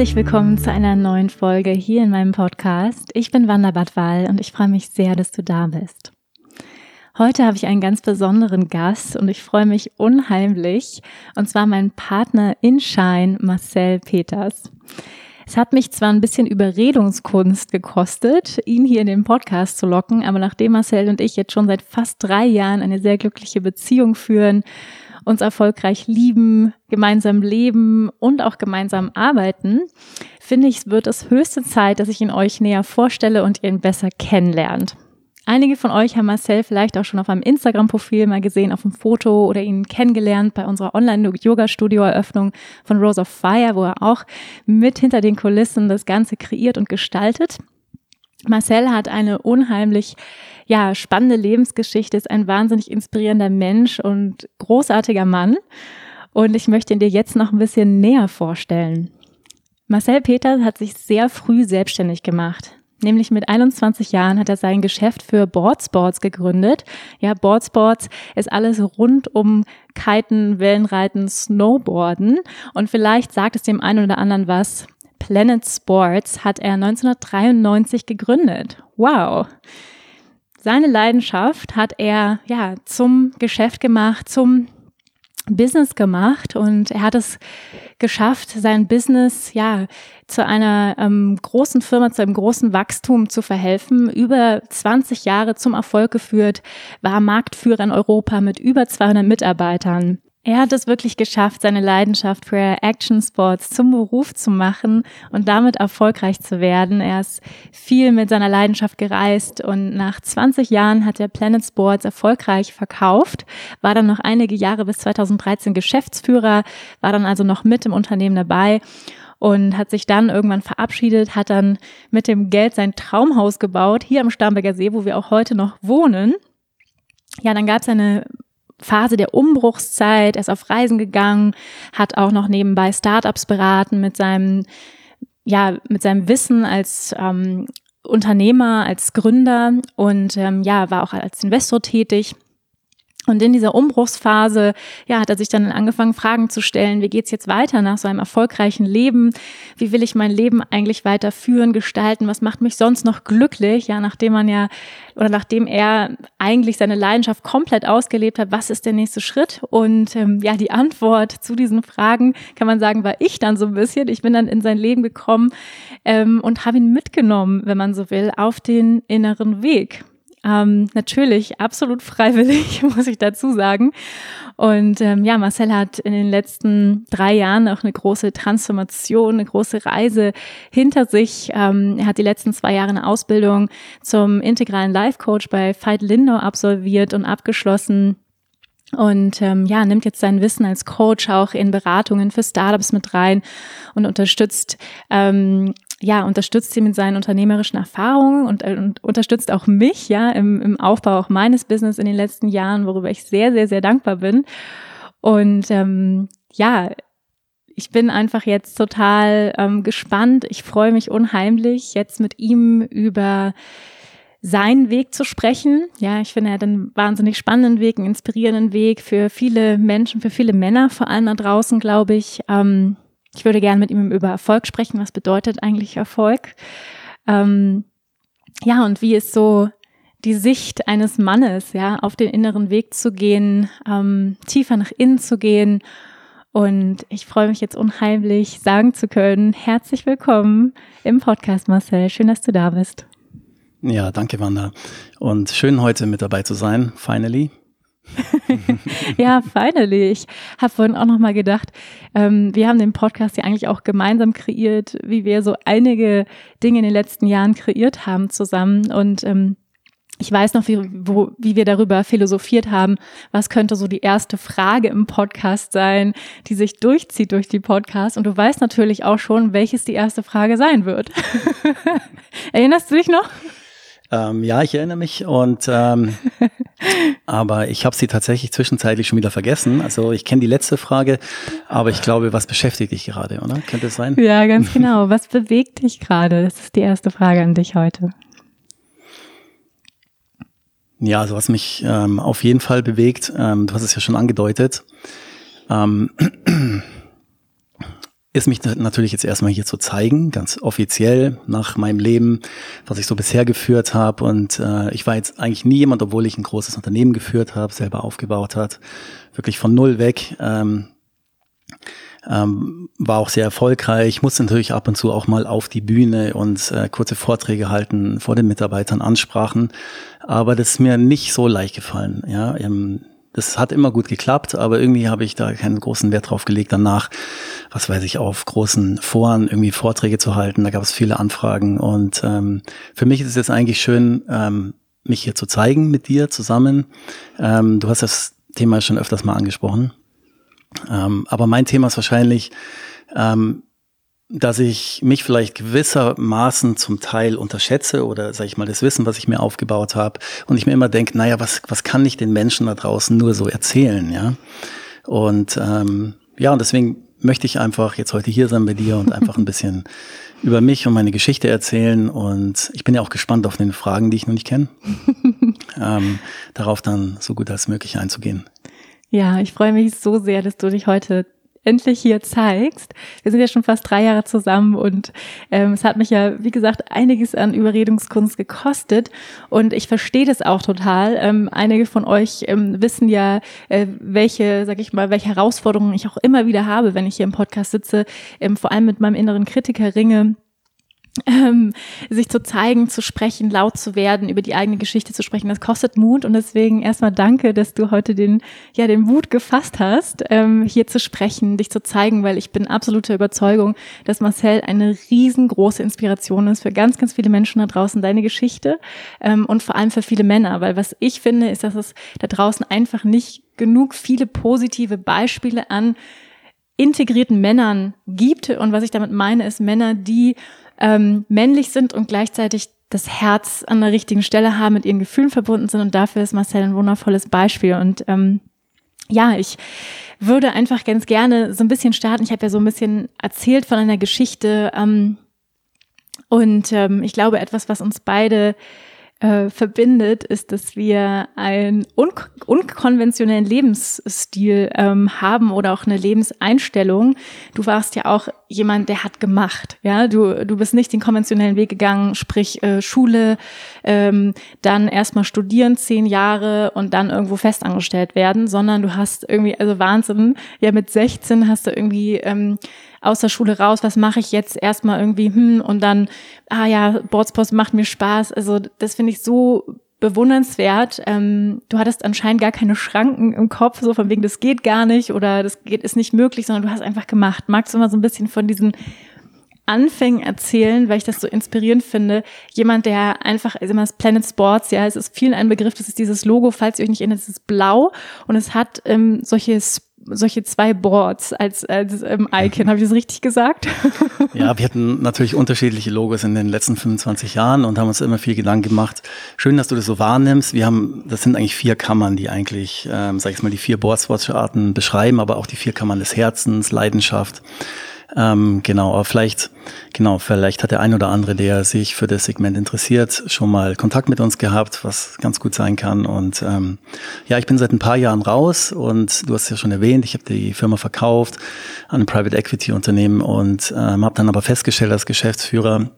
Herzlich willkommen zu einer neuen Folge hier in meinem Podcast. Ich bin Wanda Badwal und ich freue mich sehr, dass du da bist. Heute habe ich einen ganz besonderen Gast und ich freue mich unheimlich, und zwar mein Partner in Shine, Marcel Peters. Es hat mich zwar ein bisschen Überredungskunst gekostet, ihn hier in den Podcast zu locken, aber nachdem Marcel und ich jetzt schon seit fast drei Jahren eine sehr glückliche Beziehung führen uns erfolgreich lieben, gemeinsam leben und auch gemeinsam arbeiten, finde ich, wird es höchste Zeit, dass ich ihn euch näher vorstelle und ihn besser kennenlernt. Einige von euch haben Marcel vielleicht auch schon auf einem Instagram-Profil mal gesehen, auf einem Foto oder ihn kennengelernt bei unserer Online-Yoga-Studio-Eröffnung von Rose of Fire, wo er auch mit hinter den Kulissen das Ganze kreiert und gestaltet. Marcel hat eine unheimlich ja, spannende Lebensgeschichte, ist ein wahnsinnig inspirierender Mensch und großartiger Mann. Und ich möchte ihn dir jetzt noch ein bisschen näher vorstellen. Marcel Peters hat sich sehr früh selbstständig gemacht. Nämlich mit 21 Jahren hat er sein Geschäft für Boardsports gegründet. Ja, Boardsports ist alles rund um Kiten, Wellenreiten, Snowboarden. Und vielleicht sagt es dem einen oder anderen was. Planet Sports hat er 1993 gegründet. Wow. Seine Leidenschaft hat er ja zum Geschäft gemacht, zum Business gemacht und er hat es geschafft, sein Business ja zu einer ähm, großen Firma, zu einem großen Wachstum zu verhelfen. Über 20 Jahre zum Erfolg geführt, war Marktführer in Europa mit über 200 Mitarbeitern. Er hat es wirklich geschafft, seine Leidenschaft für Action Sports zum Beruf zu machen und damit erfolgreich zu werden. Er ist viel mit seiner Leidenschaft gereist und nach 20 Jahren hat er Planet Sports erfolgreich verkauft, war dann noch einige Jahre bis 2013 Geschäftsführer, war dann also noch mit im Unternehmen dabei und hat sich dann irgendwann verabschiedet, hat dann mit dem Geld sein Traumhaus gebaut, hier am Starnberger See, wo wir auch heute noch wohnen. Ja, dann gab es eine Phase der Umbruchszeit. Er ist auf Reisen gegangen, hat auch noch nebenbei Startups beraten mit seinem, ja, mit seinem Wissen als ähm, Unternehmer, als Gründer und ähm, ja, war auch als Investor tätig. Und in dieser Umbruchsphase, ja, hat er sich dann angefangen, Fragen zu stellen. Wie geht's jetzt weiter nach so einem erfolgreichen Leben? Wie will ich mein Leben eigentlich weiter führen, gestalten? Was macht mich sonst noch glücklich? Ja, nachdem man ja, oder nachdem er eigentlich seine Leidenschaft komplett ausgelebt hat, was ist der nächste Schritt? Und ähm, ja, die Antwort zu diesen Fragen, kann man sagen, war ich dann so ein bisschen. Ich bin dann in sein Leben gekommen ähm, und habe ihn mitgenommen, wenn man so will, auf den inneren Weg. Ähm, natürlich, absolut freiwillig, muss ich dazu sagen. Und ähm, ja, Marcel hat in den letzten drei Jahren auch eine große Transformation, eine große Reise hinter sich. Ähm, er hat die letzten zwei Jahre eine Ausbildung zum integralen Life Coach bei Veit Lindau absolviert und abgeschlossen und ähm, ja, nimmt jetzt sein Wissen als Coach auch in Beratungen für Startups mit rein und unterstützt ähm, ja, unterstützt sie mit seinen unternehmerischen Erfahrungen und, äh, und unterstützt auch mich, ja, im, im Aufbau auch meines Business in den letzten Jahren, worüber ich sehr, sehr, sehr dankbar bin. Und ähm, ja, ich bin einfach jetzt total ähm, gespannt. Ich freue mich unheimlich, jetzt mit ihm über seinen Weg zu sprechen. Ja, ich finde, er hat einen wahnsinnig spannenden Weg, einen inspirierenden Weg für viele Menschen, für viele Männer, vor allem da draußen, glaube ich. Ähm, ich würde gerne mit ihm über Erfolg sprechen. Was bedeutet eigentlich Erfolg? Ähm, ja, und wie ist so die Sicht eines Mannes, ja, auf den inneren Weg zu gehen, ähm, tiefer nach innen zu gehen. Und ich freue mich jetzt unheimlich, sagen zu können, herzlich willkommen im Podcast, Marcel. Schön, dass du da bist. Ja, danke, Wanda. Und schön heute mit dabei zu sein, finally. ja, finally. Ich habe vorhin auch nochmal gedacht, ähm, wir haben den Podcast ja eigentlich auch gemeinsam kreiert, wie wir so einige Dinge in den letzten Jahren kreiert haben zusammen. Und ähm, ich weiß noch, wie, wo, wie wir darüber philosophiert haben, was könnte so die erste Frage im Podcast sein, die sich durchzieht durch die Podcast. Und du weißt natürlich auch schon, welches die erste Frage sein wird. Erinnerst du dich noch? Ähm, ja, ich erinnere mich und ähm, aber ich habe sie tatsächlich zwischenzeitlich schon wieder vergessen. Also ich kenne die letzte Frage, aber ich glaube, was beschäftigt dich gerade, oder? Könnte es sein? Ja, ganz genau. Was bewegt dich gerade? Das ist die erste Frage an dich heute. Ja, also was mich ähm, auf jeden Fall bewegt, ähm, du hast es ja schon angedeutet, ähm, ist mich natürlich jetzt erstmal hier zu zeigen, ganz offiziell nach meinem Leben, was ich so bisher geführt habe. Und äh, ich war jetzt eigentlich nie jemand, obwohl ich ein großes Unternehmen geführt habe, selber aufgebaut hat, wirklich von null weg. Ähm, ähm, war auch sehr erfolgreich, musste natürlich ab und zu auch mal auf die Bühne und äh, kurze Vorträge halten vor den Mitarbeitern, Ansprachen. Aber das ist mir nicht so leicht gefallen. Ja, ähm, das hat immer gut geklappt, aber irgendwie habe ich da keinen großen Wert drauf gelegt, danach, was weiß ich, auf großen Foren irgendwie Vorträge zu halten. Da gab es viele Anfragen und ähm, für mich ist es jetzt eigentlich schön, ähm, mich hier zu zeigen mit dir zusammen. Ähm, du hast das Thema schon öfters mal angesprochen. Ähm, aber mein Thema ist wahrscheinlich, ähm, dass ich mich vielleicht gewissermaßen zum Teil unterschätze oder sage ich mal das Wissen, was ich mir aufgebaut habe und ich mir immer denke, naja, was, was kann ich den Menschen da draußen nur so erzählen, ja? Und ähm, ja, und deswegen möchte ich einfach jetzt heute hier sein bei dir und einfach ein bisschen über mich und meine Geschichte erzählen. Und ich bin ja auch gespannt auf den Fragen, die ich noch nicht kenne, ähm, darauf dann so gut als möglich einzugehen. Ja, ich freue mich so sehr, dass du dich heute endlich hier zeigst. Wir sind ja schon fast drei Jahre zusammen und ähm, es hat mich ja, wie gesagt, einiges an Überredungskunst gekostet und ich verstehe das auch total. Ähm, einige von euch ähm, wissen ja, äh, welche, sag ich mal, welche Herausforderungen ich auch immer wieder habe, wenn ich hier im Podcast sitze, ähm, vor allem mit meinem inneren Kritiker ringe ähm, sich zu zeigen, zu sprechen, laut zu werden, über die eigene Geschichte zu sprechen, das kostet Mut und deswegen erstmal danke, dass du heute den, ja, den Mut gefasst hast, ähm, hier zu sprechen, dich zu zeigen, weil ich bin absoluter Überzeugung, dass Marcel eine riesengroße Inspiration ist für ganz, ganz viele Menschen da draußen, deine Geschichte ähm, und vor allem für viele Männer, weil was ich finde, ist, dass es da draußen einfach nicht genug viele positive Beispiele an integrierten Männern gibt. Und was ich damit meine, ist Männer, die ähm, männlich sind und gleichzeitig das Herz an der richtigen Stelle haben, mit ihren Gefühlen verbunden sind. Und dafür ist Marcel ein wundervolles Beispiel. Und ähm, ja, ich würde einfach ganz gerne so ein bisschen starten. Ich habe ja so ein bisschen erzählt von einer Geschichte. Ähm, und ähm, ich glaube, etwas, was uns beide äh, verbindet, ist, dass wir einen un unkonventionellen Lebensstil ähm, haben oder auch eine Lebenseinstellung. Du warst ja auch jemand, der hat gemacht. Ja, du du bist nicht den konventionellen Weg gegangen, sprich äh, Schule, ähm, dann erstmal studieren zehn Jahre und dann irgendwo festangestellt werden, sondern du hast irgendwie also Wahnsinn. Ja, mit 16 hast du irgendwie ähm, aus der Schule raus, was mache ich jetzt erstmal irgendwie, hm, und dann, ah ja, Boardspost macht mir Spaß. Also das finde ich so bewundernswert. Ähm, du hattest anscheinend gar keine Schranken im Kopf, so von wegen, das geht gar nicht oder das geht, ist nicht möglich, sondern du hast einfach gemacht. Magst du mal so ein bisschen von diesen Anfängen erzählen, weil ich das so inspirierend finde. Jemand, der einfach, also immer das Planet Sports, ja, es ist vielen ein Begriff, das ist dieses Logo, falls ihr euch nicht erinnert, es ist blau und es hat ähm, solche solche zwei Boards als, als ähm, Icon. Habe ich das richtig gesagt? Ja, wir hatten natürlich unterschiedliche Logos in den letzten 25 Jahren und haben uns immer viel Gedanken gemacht. Schön, dass du das so wahrnimmst. Wir haben, das sind eigentlich vier Kammern, die eigentlich, ähm, sag ich mal, die vier Boardswatch-Arten beschreiben, aber auch die vier Kammern des Herzens, Leidenschaft, ähm, genau, aber vielleicht, genau, vielleicht hat der ein oder andere, der sich für das Segment interessiert, schon mal Kontakt mit uns gehabt, was ganz gut sein kann. Und ähm, ja, ich bin seit ein paar Jahren raus und du hast es ja schon erwähnt, ich habe die Firma verkauft an ein Private Equity Unternehmen und ähm, habe dann aber festgestellt als Geschäftsführer,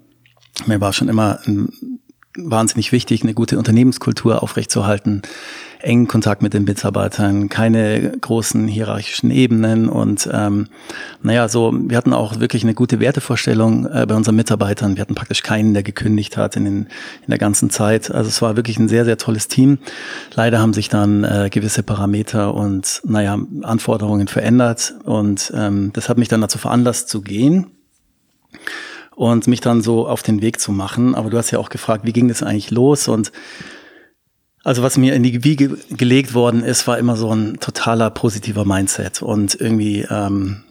mir war schon immer ein, wahnsinnig wichtig, eine gute Unternehmenskultur aufrechtzuerhalten engen Kontakt mit den Mitarbeitern, keine großen hierarchischen Ebenen und ähm, naja, so wir hatten auch wirklich eine gute Wertevorstellung äh, bei unseren Mitarbeitern. Wir hatten praktisch keinen, der gekündigt hat in, den, in der ganzen Zeit. Also es war wirklich ein sehr, sehr tolles Team. Leider haben sich dann äh, gewisse Parameter und naja, Anforderungen verändert und ähm, das hat mich dann dazu veranlasst zu gehen und mich dann so auf den Weg zu machen. Aber du hast ja auch gefragt, wie ging das eigentlich los? Und Also was mir in die Wiege gelegt worden ist, war immer so ein totaler positiver Mindset und irgendwie ähm,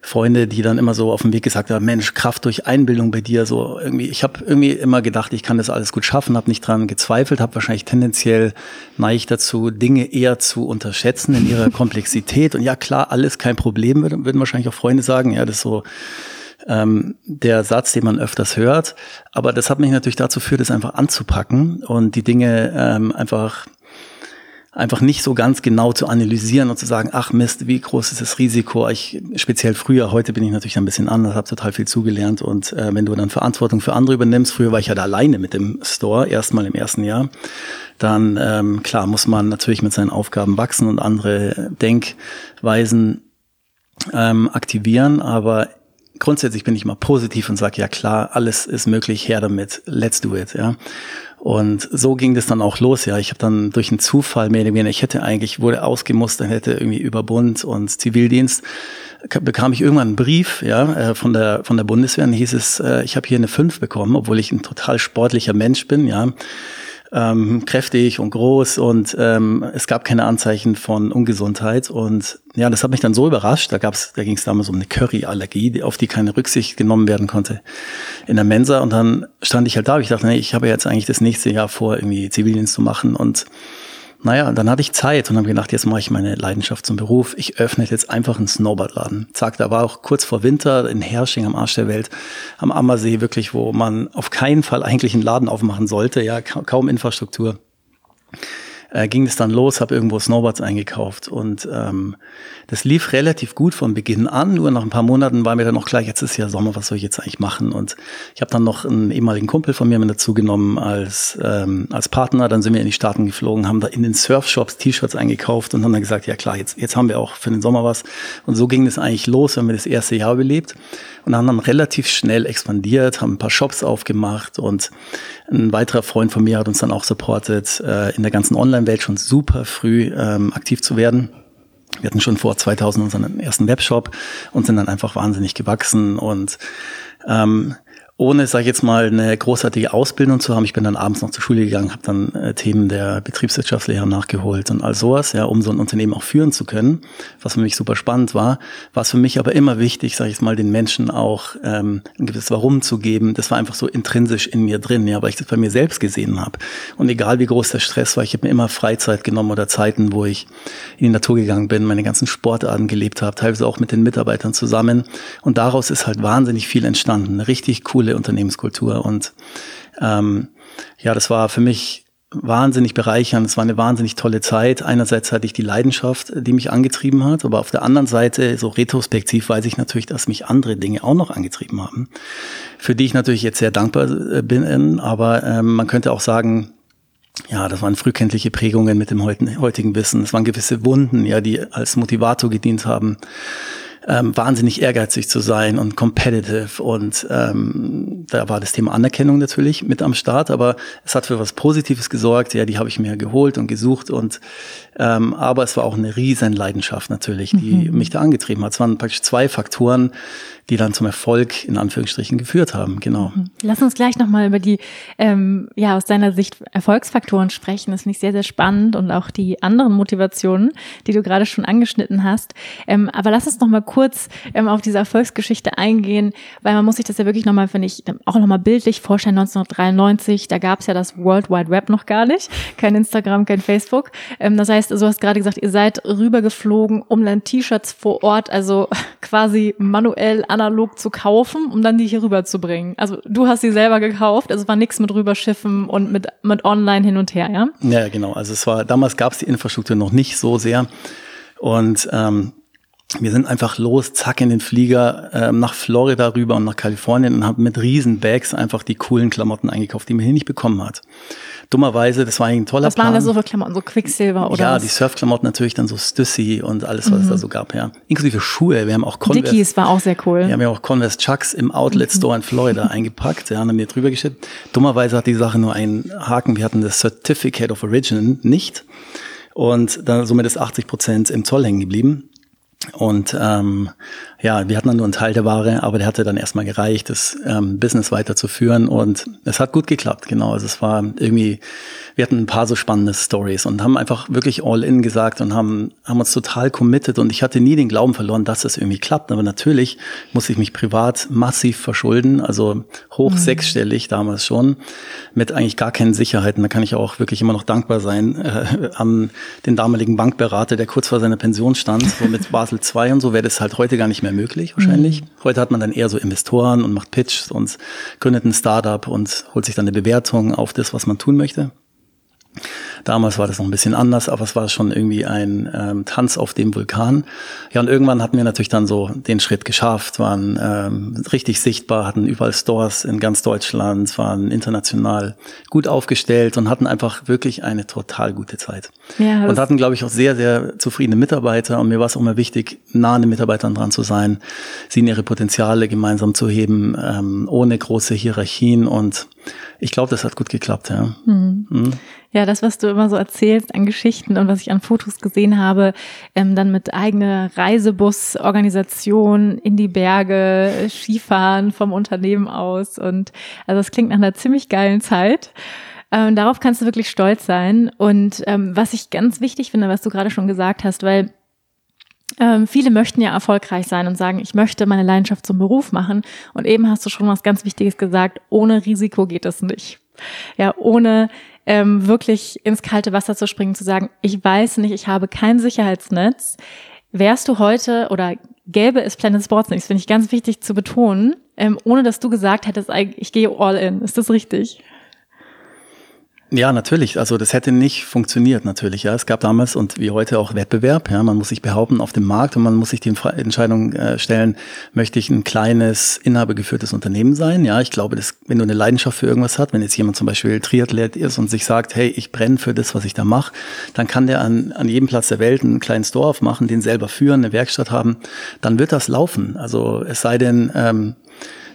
Freunde, die dann immer so auf dem Weg gesagt haben, Mensch, Kraft durch Einbildung bei dir, so irgendwie. Ich habe irgendwie immer gedacht, ich kann das alles gut schaffen, habe nicht dran gezweifelt, habe wahrscheinlich tendenziell neige dazu, Dinge eher zu unterschätzen in ihrer Komplexität. Und ja, klar, alles kein Problem, würden, würden wahrscheinlich auch Freunde sagen. Ja, das ist so ähm, der Satz, den man öfters hört. Aber das hat mich natürlich dazu geführt, das einfach anzupacken und die Dinge ähm, einfach einfach nicht so ganz genau zu analysieren und zu sagen, ach Mist, wie groß ist das Risiko? Ich speziell früher, heute bin ich natürlich ein bisschen anders, habe total viel zugelernt und äh, wenn du dann Verantwortung für andere übernimmst, früher war ich ja da alleine mit dem Store, erstmal im ersten Jahr, dann ähm, klar muss man natürlich mit seinen Aufgaben wachsen und andere Denkweisen ähm, aktivieren, aber grundsätzlich bin ich mal positiv und sage, ja klar, alles ist möglich, her damit, let's do it, ja. Und so ging das dann auch los, ja. Ich habe dann durch einen Zufall mehr oder weniger, ich hätte eigentlich, wurde ausgemustert, hätte irgendwie über Bund und Zivildienst, bekam ich irgendwann einen Brief, ja, äh, von der, von der Bundeswehr, und hieß es, äh, ich habe hier eine 5 bekommen, obwohl ich ein total sportlicher Mensch bin, ja ähm, kräftig und groß und ähm, es gab keine Anzeichen von Ungesundheit. Und ja, das hat mich dann so überrascht. Da gab's, da ging es damals um eine Curryallergie, auf die keine Rücksicht genommen werden konnte in der Mensa. Und dann stand ich halt da. Ich dachte, nee, ich habe jetzt eigentlich das nächste Jahr vor, irgendwie Zivildienst zu machen und naja, dann hatte ich Zeit und habe gedacht, jetzt mache ich meine Leidenschaft zum Beruf. Ich öffne jetzt einfach einen Snowboardladen. Zack, da war auch kurz vor Winter in Hersching am Arsch der Welt, am Ammersee wirklich, wo man auf keinen Fall eigentlich einen Laden aufmachen sollte, ja, kaum Infrastruktur äh, ging es dann los, habe irgendwo Snowboards eingekauft und ähm, das lief relativ gut von Beginn an. Nur nach ein paar Monaten war mir dann auch klar, jetzt ist ja Sommer, was soll ich jetzt eigentlich machen? Und ich habe dann noch einen ehemaligen Kumpel von mir mit dazu genommen als ähm, als Partner. Dann sind wir in die Staaten geflogen, haben da in den Surfshops T-Shirts eingekauft und haben dann gesagt, ja klar, jetzt jetzt haben wir auch für den Sommer was. Und so ging es eigentlich los, wenn wir das erste Jahr überlebt und haben dann relativ schnell expandiert, haben ein paar Shops aufgemacht und ein weiterer Freund von mir hat uns dann auch supportet, äh, in der ganzen Online-Welt schon super früh ähm, aktiv zu werden. Wir hatten schon vor 2000 unseren ersten Webshop und sind dann einfach wahnsinnig gewachsen und ähm, ohne, sage ich jetzt mal, eine großartige Ausbildung zu haben. Ich bin dann abends noch zur Schule gegangen, habe dann äh, Themen der Betriebswirtschaftslehre nachgeholt und all sowas, ja, um so ein Unternehmen auch führen zu können, was für mich super spannend war. War es für mich aber immer wichtig, sage ich jetzt mal, den Menschen auch ähm, ein gewisses Warum zu geben. Das war einfach so intrinsisch in mir drin, ja, weil ich das bei mir selbst gesehen habe. Und egal wie groß der Stress war, ich habe mir immer Freizeit genommen oder Zeiten, wo ich in die Natur gegangen bin, meine ganzen Sportarten gelebt habe, teilweise auch mit den Mitarbeitern zusammen. Und daraus ist halt wahnsinnig viel entstanden. Eine richtig coole tolle Unternehmenskultur. Und ähm, ja, das war für mich wahnsinnig bereichernd. Es war eine wahnsinnig tolle Zeit. Einerseits hatte ich die Leidenschaft, die mich angetrieben hat, aber auf der anderen Seite, so retrospektiv, weiß ich natürlich, dass mich andere Dinge auch noch angetrieben haben, für die ich natürlich jetzt sehr dankbar äh, bin. Aber ähm, man könnte auch sagen, ja, das waren frühkindliche Prägungen mit dem heutigen Wissen. Es waren gewisse Wunden, ja, die als Motivator gedient haben ähm, wahnsinnig ehrgeizig zu sein und competitive und ähm, da war das Thema Anerkennung natürlich mit am Start, aber es hat für was Positives gesorgt, ja, die habe ich mir geholt und gesucht und ähm, aber es war auch eine riesen Leidenschaft natürlich, die mhm. mich da angetrieben hat. Es waren praktisch zwei Faktoren, die dann zum Erfolg in Anführungsstrichen geführt haben. Genau. Mhm. Lass uns gleich nochmal über die, ähm, ja, aus deiner Sicht Erfolgsfaktoren sprechen. Das finde ich sehr, sehr spannend und auch die anderen Motivationen, die du gerade schon angeschnitten hast. Ähm, aber lass uns nochmal kurz ähm, auf diese Erfolgsgeschichte eingehen, weil man muss sich das ja wirklich nochmal, finde ich, auch nochmal bildlich vorstellen. 1993, da gab es ja das World Wide Web noch gar nicht. Kein Instagram, kein Facebook. Ähm, das heißt, du hast gerade gesagt, ihr seid rübergeflogen, um dann T-Shirts vor Ort, also quasi manuell an analog zu kaufen, um dann die hier rüber zu bringen. Also du hast sie selber gekauft, also es war nichts mit rüberschiffen und mit, mit online hin und her, ja? Ja, genau. Also es war, damals gab es die Infrastruktur noch nicht so sehr. Und ähm, wir sind einfach los, zack in den Flieger ähm, nach Florida rüber und nach Kalifornien und haben mit riesen Bags einfach die coolen Klamotten eingekauft, die man hier nicht bekommen hat. Dummerweise, das war eigentlich ein toller was Plan. Was waren da so für Klamotten, so Quicksilver oder Ja, was? die Surfklamotten natürlich, dann so Stussy und alles, was mhm. es da mhm. so gab, ja. Inklusive Schuhe, wir haben auch Converse. Dickies war auch sehr cool. Wir haben ja auch Converse Chucks im Outlet Store in Florida eingepackt, ja, haben wir drüber geschickt. Dummerweise hat die Sache nur einen Haken, wir hatten das Certificate of Origin nicht. Und dann somit ist 80 Prozent im Zoll hängen geblieben. Und ähm, ja, wir hatten dann nur einen Teil der Ware, aber der hatte dann erstmal gereicht, das ähm, Business weiterzuführen und es hat gut geklappt, genau. Also es war irgendwie, wir hatten ein paar so spannende Stories und haben einfach wirklich all in gesagt und haben, haben uns total committed und ich hatte nie den Glauben verloren, dass es irgendwie klappt. Aber natürlich muss ich mich privat massiv verschulden, also hoch mhm. sechsstellig damals schon, mit eigentlich gar keinen Sicherheiten. Da kann ich auch wirklich immer noch dankbar sein äh, an den damaligen Bankberater, der kurz vor seiner Pension stand, so mit Basel II und so wäre das halt heute gar nicht mehr möglich, wahrscheinlich. Mhm. Heute hat man dann eher so Investoren und macht Pitch und gründet ein Startup und holt sich dann eine Bewertung auf das, was man tun möchte. Damals war das noch ein bisschen anders, aber es war schon irgendwie ein ähm, Tanz auf dem Vulkan. Ja, und irgendwann hatten wir natürlich dann so den Schritt geschafft, waren ähm, richtig sichtbar, hatten überall Stores in ganz Deutschland, waren international gut aufgestellt und hatten einfach wirklich eine total gute Zeit. Ja, und hatten, glaube ich, auch sehr, sehr zufriedene Mitarbeiter. Und mir war es auch immer wichtig, nah an den Mitarbeitern dran zu sein, sie in ihre Potenziale gemeinsam zu heben, ähm, ohne große Hierarchien und ich glaube, das hat gut geklappt, ja. Mhm. Mhm. Ja, das, was du immer so erzählst an Geschichten und was ich an Fotos gesehen habe, ähm, dann mit eigener Reisebusorganisation in die Berge, Skifahren vom Unternehmen aus und also es klingt nach einer ziemlich geilen Zeit. Ähm, darauf kannst du wirklich stolz sein. Und ähm, was ich ganz wichtig finde, was du gerade schon gesagt hast, weil ähm, viele möchten ja erfolgreich sein und sagen, ich möchte meine Leidenschaft zum Beruf machen. Und eben hast du schon was ganz Wichtiges gesagt, ohne Risiko geht es nicht. Ja, ohne ähm, wirklich ins kalte Wasser zu springen, zu sagen, ich weiß nicht, ich habe kein Sicherheitsnetz. Wärst du heute oder gäbe es Planet Sports nicht, finde ich ganz wichtig zu betonen, ähm, ohne dass du gesagt hättest, ich gehe all in. Ist das richtig? Ja, natürlich. Also das hätte nicht funktioniert natürlich. Ja, es gab damals und wie heute auch Wettbewerb. Ja, man muss sich behaupten auf dem Markt und man muss sich die Entscheidung äh, stellen: Möchte ich ein kleines inhabergeführtes Unternehmen sein? Ja, ich glaube, dass wenn du eine Leidenschaft für irgendwas hast, wenn jetzt jemand zum Beispiel Triathlet ist und sich sagt, hey, ich brenne für das, was ich da mache, dann kann der an an jedem Platz der Welt einen kleinen Store aufmachen, den selber führen, eine Werkstatt haben. Dann wird das laufen. Also es sei denn, ähm,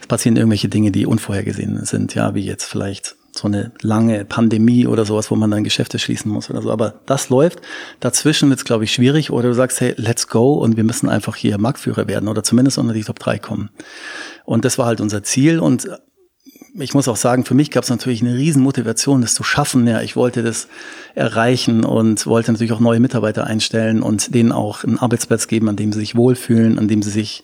es passieren irgendwelche Dinge, die unvorhergesehen sind. Ja, wie jetzt vielleicht so eine lange Pandemie oder sowas, wo man dann Geschäfte schließen muss oder so. Aber das läuft. Dazwischen wird es, glaube ich, schwierig. Oder du sagst, hey, let's go und wir müssen einfach hier Marktführer werden oder zumindest unter die Top 3 kommen. Und das war halt unser Ziel. Und ich muss auch sagen, für mich gab es natürlich eine riesen Motivation, das zu schaffen. Ja, ich wollte das erreichen und wollte natürlich auch neue Mitarbeiter einstellen und denen auch einen Arbeitsplatz geben, an dem sie sich wohlfühlen, an dem sie sich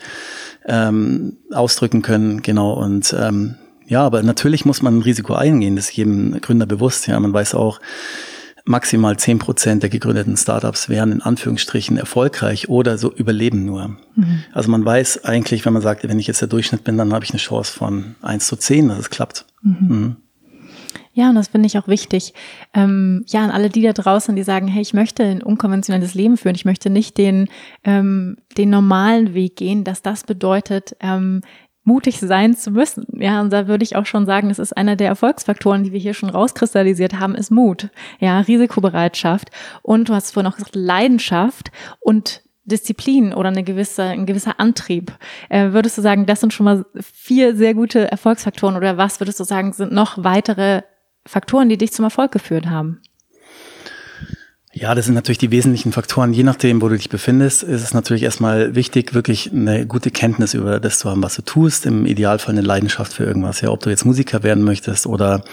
ähm, ausdrücken können. Genau. Und ähm, ja, aber natürlich muss man ein Risiko eingehen, das ist jedem Gründer bewusst. Ja, man weiß auch, maximal zehn Prozent der gegründeten Startups wären in Anführungsstrichen erfolgreich oder so überleben nur. Mhm. Also man weiß eigentlich, wenn man sagt, wenn ich jetzt der Durchschnitt bin, dann habe ich eine Chance von eins zu zehn, dass es klappt. Mhm. Mhm. Ja, und das finde ich auch wichtig. Ähm, ja, an alle die da draußen, die sagen, hey, ich möchte ein unkonventionelles Leben führen, ich möchte nicht den, ähm, den normalen Weg gehen, dass das bedeutet, ähm, mutig sein zu müssen. Ja, und da würde ich auch schon sagen, das ist einer der Erfolgsfaktoren, die wir hier schon rauskristallisiert haben, ist Mut. Ja, Risikobereitschaft. Und du hast vorhin auch gesagt, Leidenschaft und Disziplin oder eine gewisse, ein gewisser Antrieb. Äh, würdest du sagen, das sind schon mal vier sehr gute Erfolgsfaktoren oder was würdest du sagen, sind noch weitere Faktoren, die dich zum Erfolg geführt haben? Ja, das sind natürlich die wesentlichen Faktoren. Je nachdem, wo du dich befindest, ist es natürlich erstmal wichtig, wirklich eine gute Kenntnis über das zu haben, was du tust. Im Idealfall eine Leidenschaft für irgendwas. Ja, ob du jetzt Musiker werden möchtest oder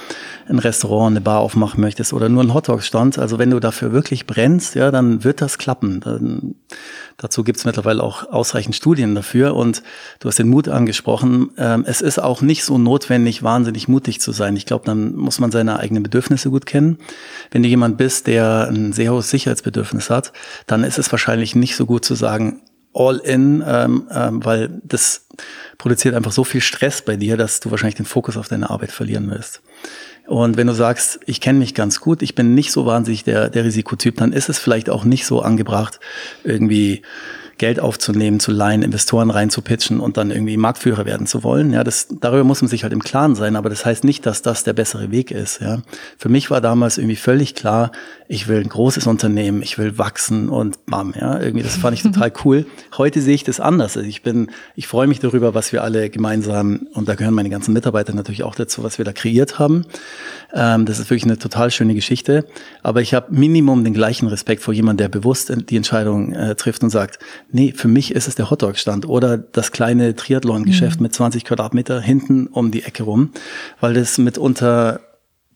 ein Restaurant, eine Bar aufmachen möchtest oder nur einen Hotdog-Stand. Also wenn du dafür wirklich brennst, ja, dann wird das klappen. Dann Dazu gibt es mittlerweile auch ausreichend Studien dafür. Und du hast den Mut angesprochen. Ähm, es ist auch nicht so notwendig, wahnsinnig mutig zu sein. Ich glaube, dann muss man seine eigenen Bedürfnisse gut kennen. Wenn du jemand bist, der ein sehr hohes Sicherheitsbedürfnis hat, dann ist es wahrscheinlich nicht so gut zu sagen, all in, ähm, ähm, weil das produziert einfach so viel Stress bei dir, dass du wahrscheinlich den Fokus auf deine Arbeit verlieren wirst. Und wenn du sagst, ich kenne mich ganz gut, ich bin nicht so wahnsinnig der, der Risikotyp, dann ist es vielleicht auch nicht so angebracht, irgendwie Geld aufzunehmen, zu leihen, Investoren reinzupitchen und dann irgendwie Marktführer werden zu wollen. Ja, das, darüber muss man sich halt im Klaren sein, aber das heißt nicht, dass das der bessere Weg ist. Ja, für mich war damals irgendwie völlig klar, ich will ein großes Unternehmen, ich will wachsen und bam, ja, irgendwie das fand ich total cool. Heute sehe ich das anders. Also ich bin, ich freue mich darüber, was wir alle gemeinsam und da gehören meine ganzen Mitarbeiter natürlich auch dazu, was wir da kreiert haben. Ähm, das ist wirklich eine total schöne Geschichte. Aber ich habe Minimum den gleichen Respekt vor jemandem, der bewusst die Entscheidung äh, trifft und sagt, Nee, für mich ist es der Hotdog-Stand oder das kleine Triathlon-Geschäft mhm. mit 20 Quadratmeter hinten um die Ecke rum, weil das mitunter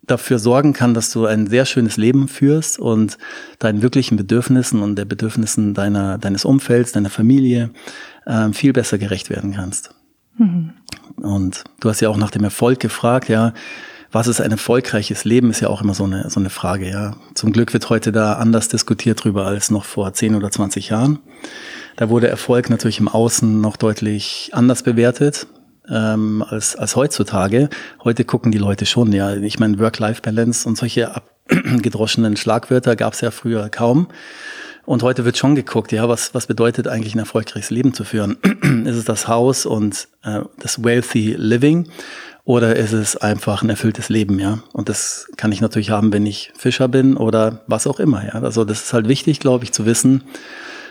dafür sorgen kann, dass du ein sehr schönes Leben führst und deinen wirklichen Bedürfnissen und der Bedürfnissen deiner, deines Umfelds, deiner Familie äh, viel besser gerecht werden kannst. Mhm. Und du hast ja auch nach dem Erfolg gefragt, ja, was ist ein erfolgreiches Leben, ist ja auch immer so eine, so eine Frage, ja. Zum Glück wird heute da anders diskutiert drüber als noch vor 10 oder 20 Jahren. Da wurde Erfolg natürlich im Außen noch deutlich anders bewertet ähm, als, als heutzutage. Heute gucken die Leute schon, ja, ich meine, Work-Life-Balance und solche abgedroschenen Schlagwörter gab es ja früher kaum. Und heute wird schon geguckt, ja, was, was bedeutet eigentlich ein erfolgreiches Leben zu führen? ist es das Haus und äh, das wealthy living oder ist es einfach ein erfülltes Leben, ja? Und das kann ich natürlich haben, wenn ich Fischer bin oder was auch immer, ja? Also das ist halt wichtig, glaube ich, zu wissen.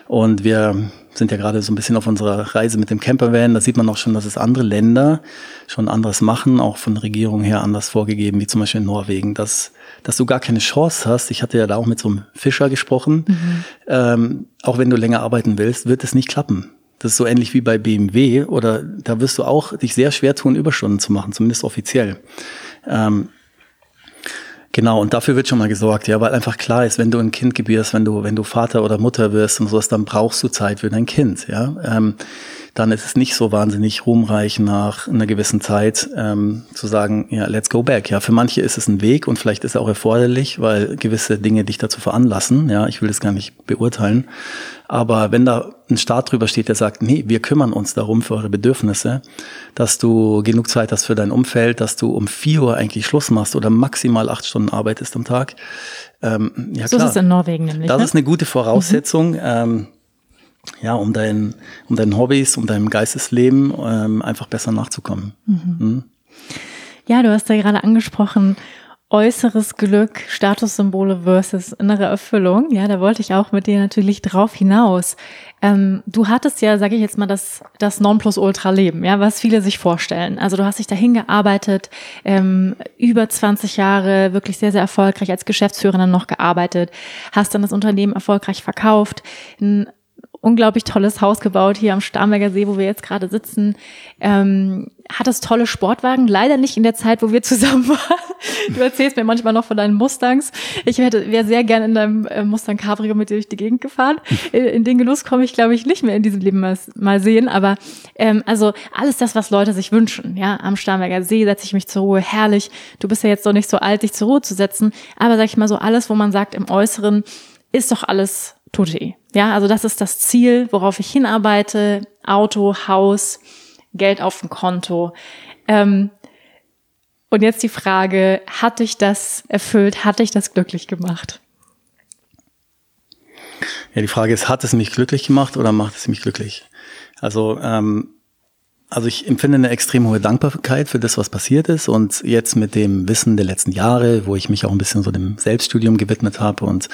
Und wir sind ja gerade so ein bisschen auf unserer Reise mit dem Campervan. Da sieht man auch schon, dass es andere Länder schon anderes machen, auch von der Regierung her anders vorgegeben, wie zum Beispiel in Norwegen, dass, dass du gar keine Chance hast. Ich hatte ja da auch mit so einem Fischer gesprochen. Mhm. Ähm, auch wenn du länger arbeiten willst, wird es nicht klappen. Das ist so ähnlich wie bei BMW oder da wirst du auch dich sehr schwer tun, Überstunden zu machen, zumindest offiziell. Ähm, Genau, und dafür wird schon mal gesorgt, ja, weil einfach klar ist, wenn du ein Kind gebierst, wenn du, wenn du Vater oder Mutter wirst und sowas, dann brauchst du Zeit für dein Kind, ja. Ähm, dann ist es nicht so wahnsinnig ruhmreich nach einer gewissen Zeit ähm, zu sagen, ja, let's go back. Ja, für manche ist es ein Weg und vielleicht ist er auch erforderlich, weil gewisse Dinge dich dazu veranlassen. Ja, ich will das gar nicht beurteilen. Aber wenn da ein Staat drüber steht, der sagt, nee, wir kümmern uns darum für eure Bedürfnisse, dass du genug Zeit hast für dein Umfeld, dass du um vier Uhr eigentlich Schluss machst oder maximal acht Stunden arbeitest am Tag. Ähm, ja, so klar. ist es in Norwegen nämlich. Das ne? ist eine gute Voraussetzung. Mhm. Ähm, ja, um dein, um deinen Hobbys, um deinem Geistesleben ähm, einfach besser nachzukommen. Mhm. Mhm. Ja, du hast ja gerade angesprochen, äußeres Glück, Statussymbole versus innere Erfüllung. Ja, da wollte ich auch mit dir natürlich drauf hinaus. Ähm, du hattest ja, sage ich jetzt mal, das, das Nonplusultra-Leben, ja, was viele sich vorstellen. Also du hast dich dahin gearbeitet, ähm, über 20 Jahre wirklich sehr, sehr erfolgreich als Geschäftsführerin noch gearbeitet, hast dann das Unternehmen erfolgreich verkauft, ein unglaublich tolles Haus gebaut hier am Starnberger See, wo wir jetzt gerade sitzen. Ähm, hat es tolle Sportwagen, leider nicht in der Zeit, wo wir zusammen waren. Du erzählst mir manchmal noch von deinen Mustangs. Ich hätte wäre sehr gern in deinem äh, Mustang Cabrio mit dir durch die Gegend gefahren. In, in den Genuss komme ich, glaube ich, nicht mehr in diesem Leben mal, mal sehen. Aber ähm, also alles das, was Leute sich wünschen. Ja, am Starnberger See setze ich mich zur Ruhe. Herrlich. Du bist ja jetzt noch nicht so alt, dich zur Ruhe zu setzen. Aber sag ich mal so alles, wo man sagt im Äußeren ist doch alles Tutti. Ja, also das ist das Ziel, worauf ich hinarbeite. Auto, Haus, Geld auf dem Konto. Ähm, und jetzt die Frage, hat dich das erfüllt? Hat dich das glücklich gemacht? Ja, die Frage ist, hat es mich glücklich gemacht oder macht es mich glücklich? Also, ähm, also ich empfinde eine extrem hohe Dankbarkeit für das, was passiert ist. Und jetzt mit dem Wissen der letzten Jahre, wo ich mich auch ein bisschen so dem Selbststudium gewidmet habe und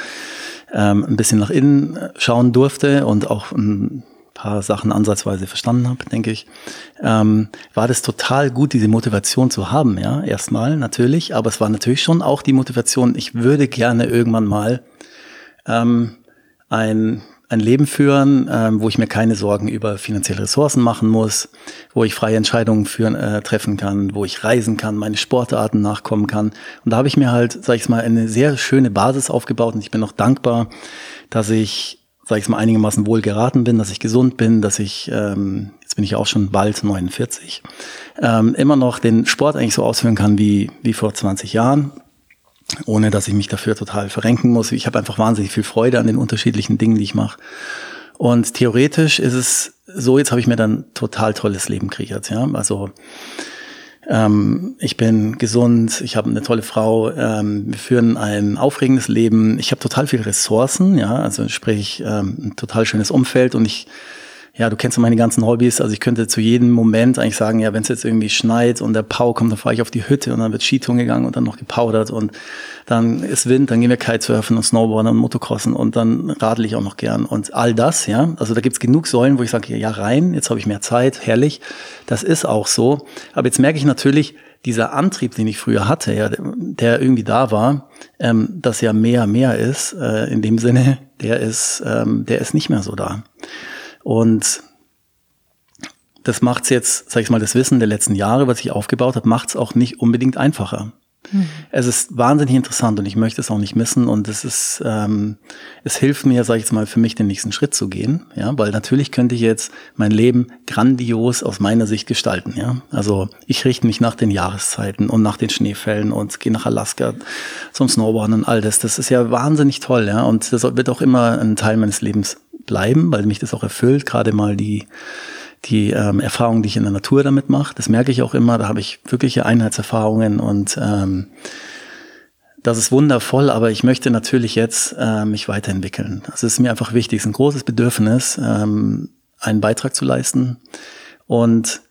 ähm, ein bisschen nach innen schauen durfte und auch ein paar Sachen ansatzweise verstanden habe, denke ich, ähm, war das total gut, diese Motivation zu haben, ja, erstmal natürlich, aber es war natürlich schon auch die Motivation, ich würde gerne irgendwann mal ähm, ein ein Leben führen, ähm, wo ich mir keine Sorgen über finanzielle Ressourcen machen muss, wo ich freie Entscheidungen führen, äh, treffen kann, wo ich reisen kann, meine Sportarten nachkommen kann. Und da habe ich mir halt, sag ich mal, eine sehr schöne Basis aufgebaut und ich bin noch dankbar, dass ich, sag ich mal, einigermaßen wohl geraten bin, dass ich gesund bin, dass ich, ähm, jetzt bin ich auch schon bald 49, ähm, immer noch den Sport eigentlich so ausführen kann wie, wie vor 20 Jahren ohne dass ich mich dafür total verrenken muss. Ich habe einfach wahnsinnig viel Freude an den unterschiedlichen Dingen, die ich mache. Und theoretisch ist es so, jetzt habe ich mir dann total tolles Leben kreiert. Ja? Also ähm, ich bin gesund, ich habe eine tolle Frau, ähm, wir führen ein aufregendes Leben, ich habe total viele Ressourcen, ja, also sprich ähm, ein total schönes Umfeld und ich ja, du kennst ja meine ganzen Hobbys, also ich könnte zu jedem Moment eigentlich sagen, ja, wenn es jetzt irgendwie schneit und der Pau kommt, dann fahre ich auf die Hütte und dann wird Skitouren gegangen und dann noch gepowdert und dann ist Wind, dann gehen wir Kitesurfen und Snowboarden und Motocrossen und dann radel ich auch noch gern. Und all das, ja, also da gibt's genug Säulen, wo ich sage, ja, rein, jetzt habe ich mehr Zeit, herrlich, das ist auch so, aber jetzt merke ich natürlich, dieser Antrieb, den ich früher hatte, ja, der irgendwie da war, ähm, dass ja mehr mehr ist, äh, in dem Sinne, der ist, ähm, der ist nicht mehr so da. Und das macht's jetzt, sag ich mal, das Wissen der letzten Jahre, was ich aufgebaut habe, macht's auch nicht unbedingt einfacher. Mhm. Es ist wahnsinnig interessant und ich möchte es auch nicht missen und es ist, ähm, es hilft mir, sage ich jetzt mal, für mich den nächsten Schritt zu gehen, ja, weil natürlich könnte ich jetzt mein Leben grandios aus meiner Sicht gestalten, ja. Also ich richte mich nach den Jahreszeiten und nach den Schneefällen und gehe nach Alaska zum Snowboarden und all das. Das ist ja wahnsinnig toll, ja, und das wird auch immer ein Teil meines Lebens bleiben, weil mich das auch erfüllt, gerade mal die die ähm, Erfahrungen, die ich in der Natur damit mache. Das merke ich auch immer. Da habe ich wirkliche Einheitserfahrungen und ähm, das ist wundervoll, aber ich möchte natürlich jetzt äh, mich weiterentwickeln. Das ist mir einfach wichtig. Es ist ein großes Bedürfnis, ähm, einen Beitrag zu leisten. Und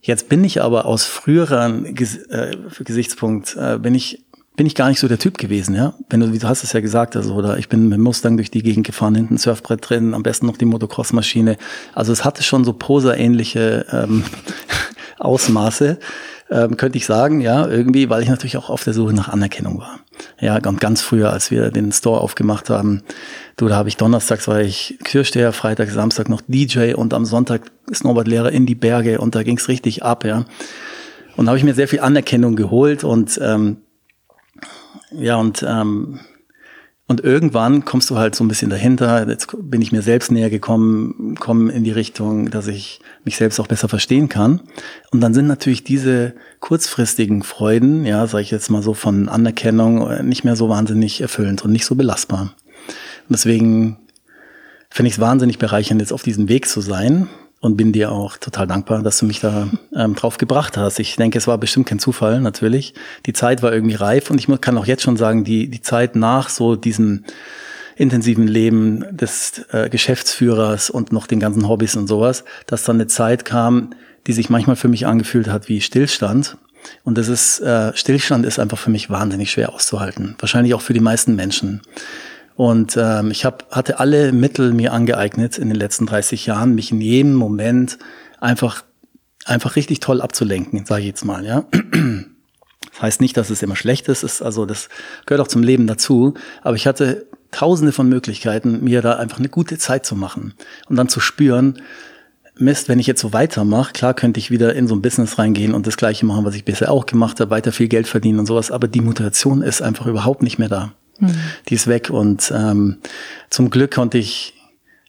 jetzt bin ich aber aus früheren Ges äh, Gesichtspunkt, äh, bin ich bin ich gar nicht so der Typ gewesen, ja. Wenn du, du hast es ja gesagt, also, oder ich bin mit Mustang durch die Gegend gefahren, hinten Surfbrett drin, am besten noch die Motocross-Maschine. Also es hatte schon so poser-ähnliche ähm, Ausmaße, ähm, könnte ich sagen, ja, irgendwie, weil ich natürlich auch auf der Suche nach Anerkennung war. Ja, und ganz früher, als wir den Store aufgemacht haben, du, da habe ich donnerstags war ich Türsteher, Freitag, Samstag noch DJ und am Sonntag Snowboardlehrer in die Berge und da ging's richtig ab, ja. Und da habe ich mir sehr viel Anerkennung geholt und ähm, ja, und, ähm, und irgendwann kommst du halt so ein bisschen dahinter. Jetzt bin ich mir selbst näher gekommen, komme in die Richtung, dass ich mich selbst auch besser verstehen kann. Und dann sind natürlich diese kurzfristigen Freuden, ja, sage ich jetzt mal so von Anerkennung, äh, nicht mehr so wahnsinnig erfüllend und nicht so belastbar. Und deswegen finde ich es wahnsinnig bereichernd, jetzt auf diesem Weg zu sein und bin dir auch total dankbar, dass du mich da ähm, drauf gebracht hast. Ich denke, es war bestimmt kein Zufall, natürlich. Die Zeit war irgendwie reif und ich kann auch jetzt schon sagen, die, die Zeit nach so diesem intensiven Leben des äh, Geschäftsführers und noch den ganzen Hobbys und sowas, dass dann eine Zeit kam, die sich manchmal für mich angefühlt hat wie Stillstand. Und das ist, äh, Stillstand ist einfach für mich wahnsinnig schwer auszuhalten. Wahrscheinlich auch für die meisten Menschen. Und ähm, ich hab, hatte alle Mittel mir angeeignet in den letzten 30 Jahren, mich in jedem Moment einfach, einfach richtig toll abzulenken, sage ich jetzt mal. Ja. Das heißt nicht, dass es immer schlecht ist, ist, also das gehört auch zum Leben dazu. Aber ich hatte tausende von Möglichkeiten, mir da einfach eine gute Zeit zu machen und dann zu spüren, Mist, wenn ich jetzt so weitermache, klar könnte ich wieder in so ein Business reingehen und das gleiche machen, was ich bisher auch gemacht habe, weiter viel Geld verdienen und sowas, aber die Motivation ist einfach überhaupt nicht mehr da. Mhm. Die ist weg und ähm, zum Glück konnte ich,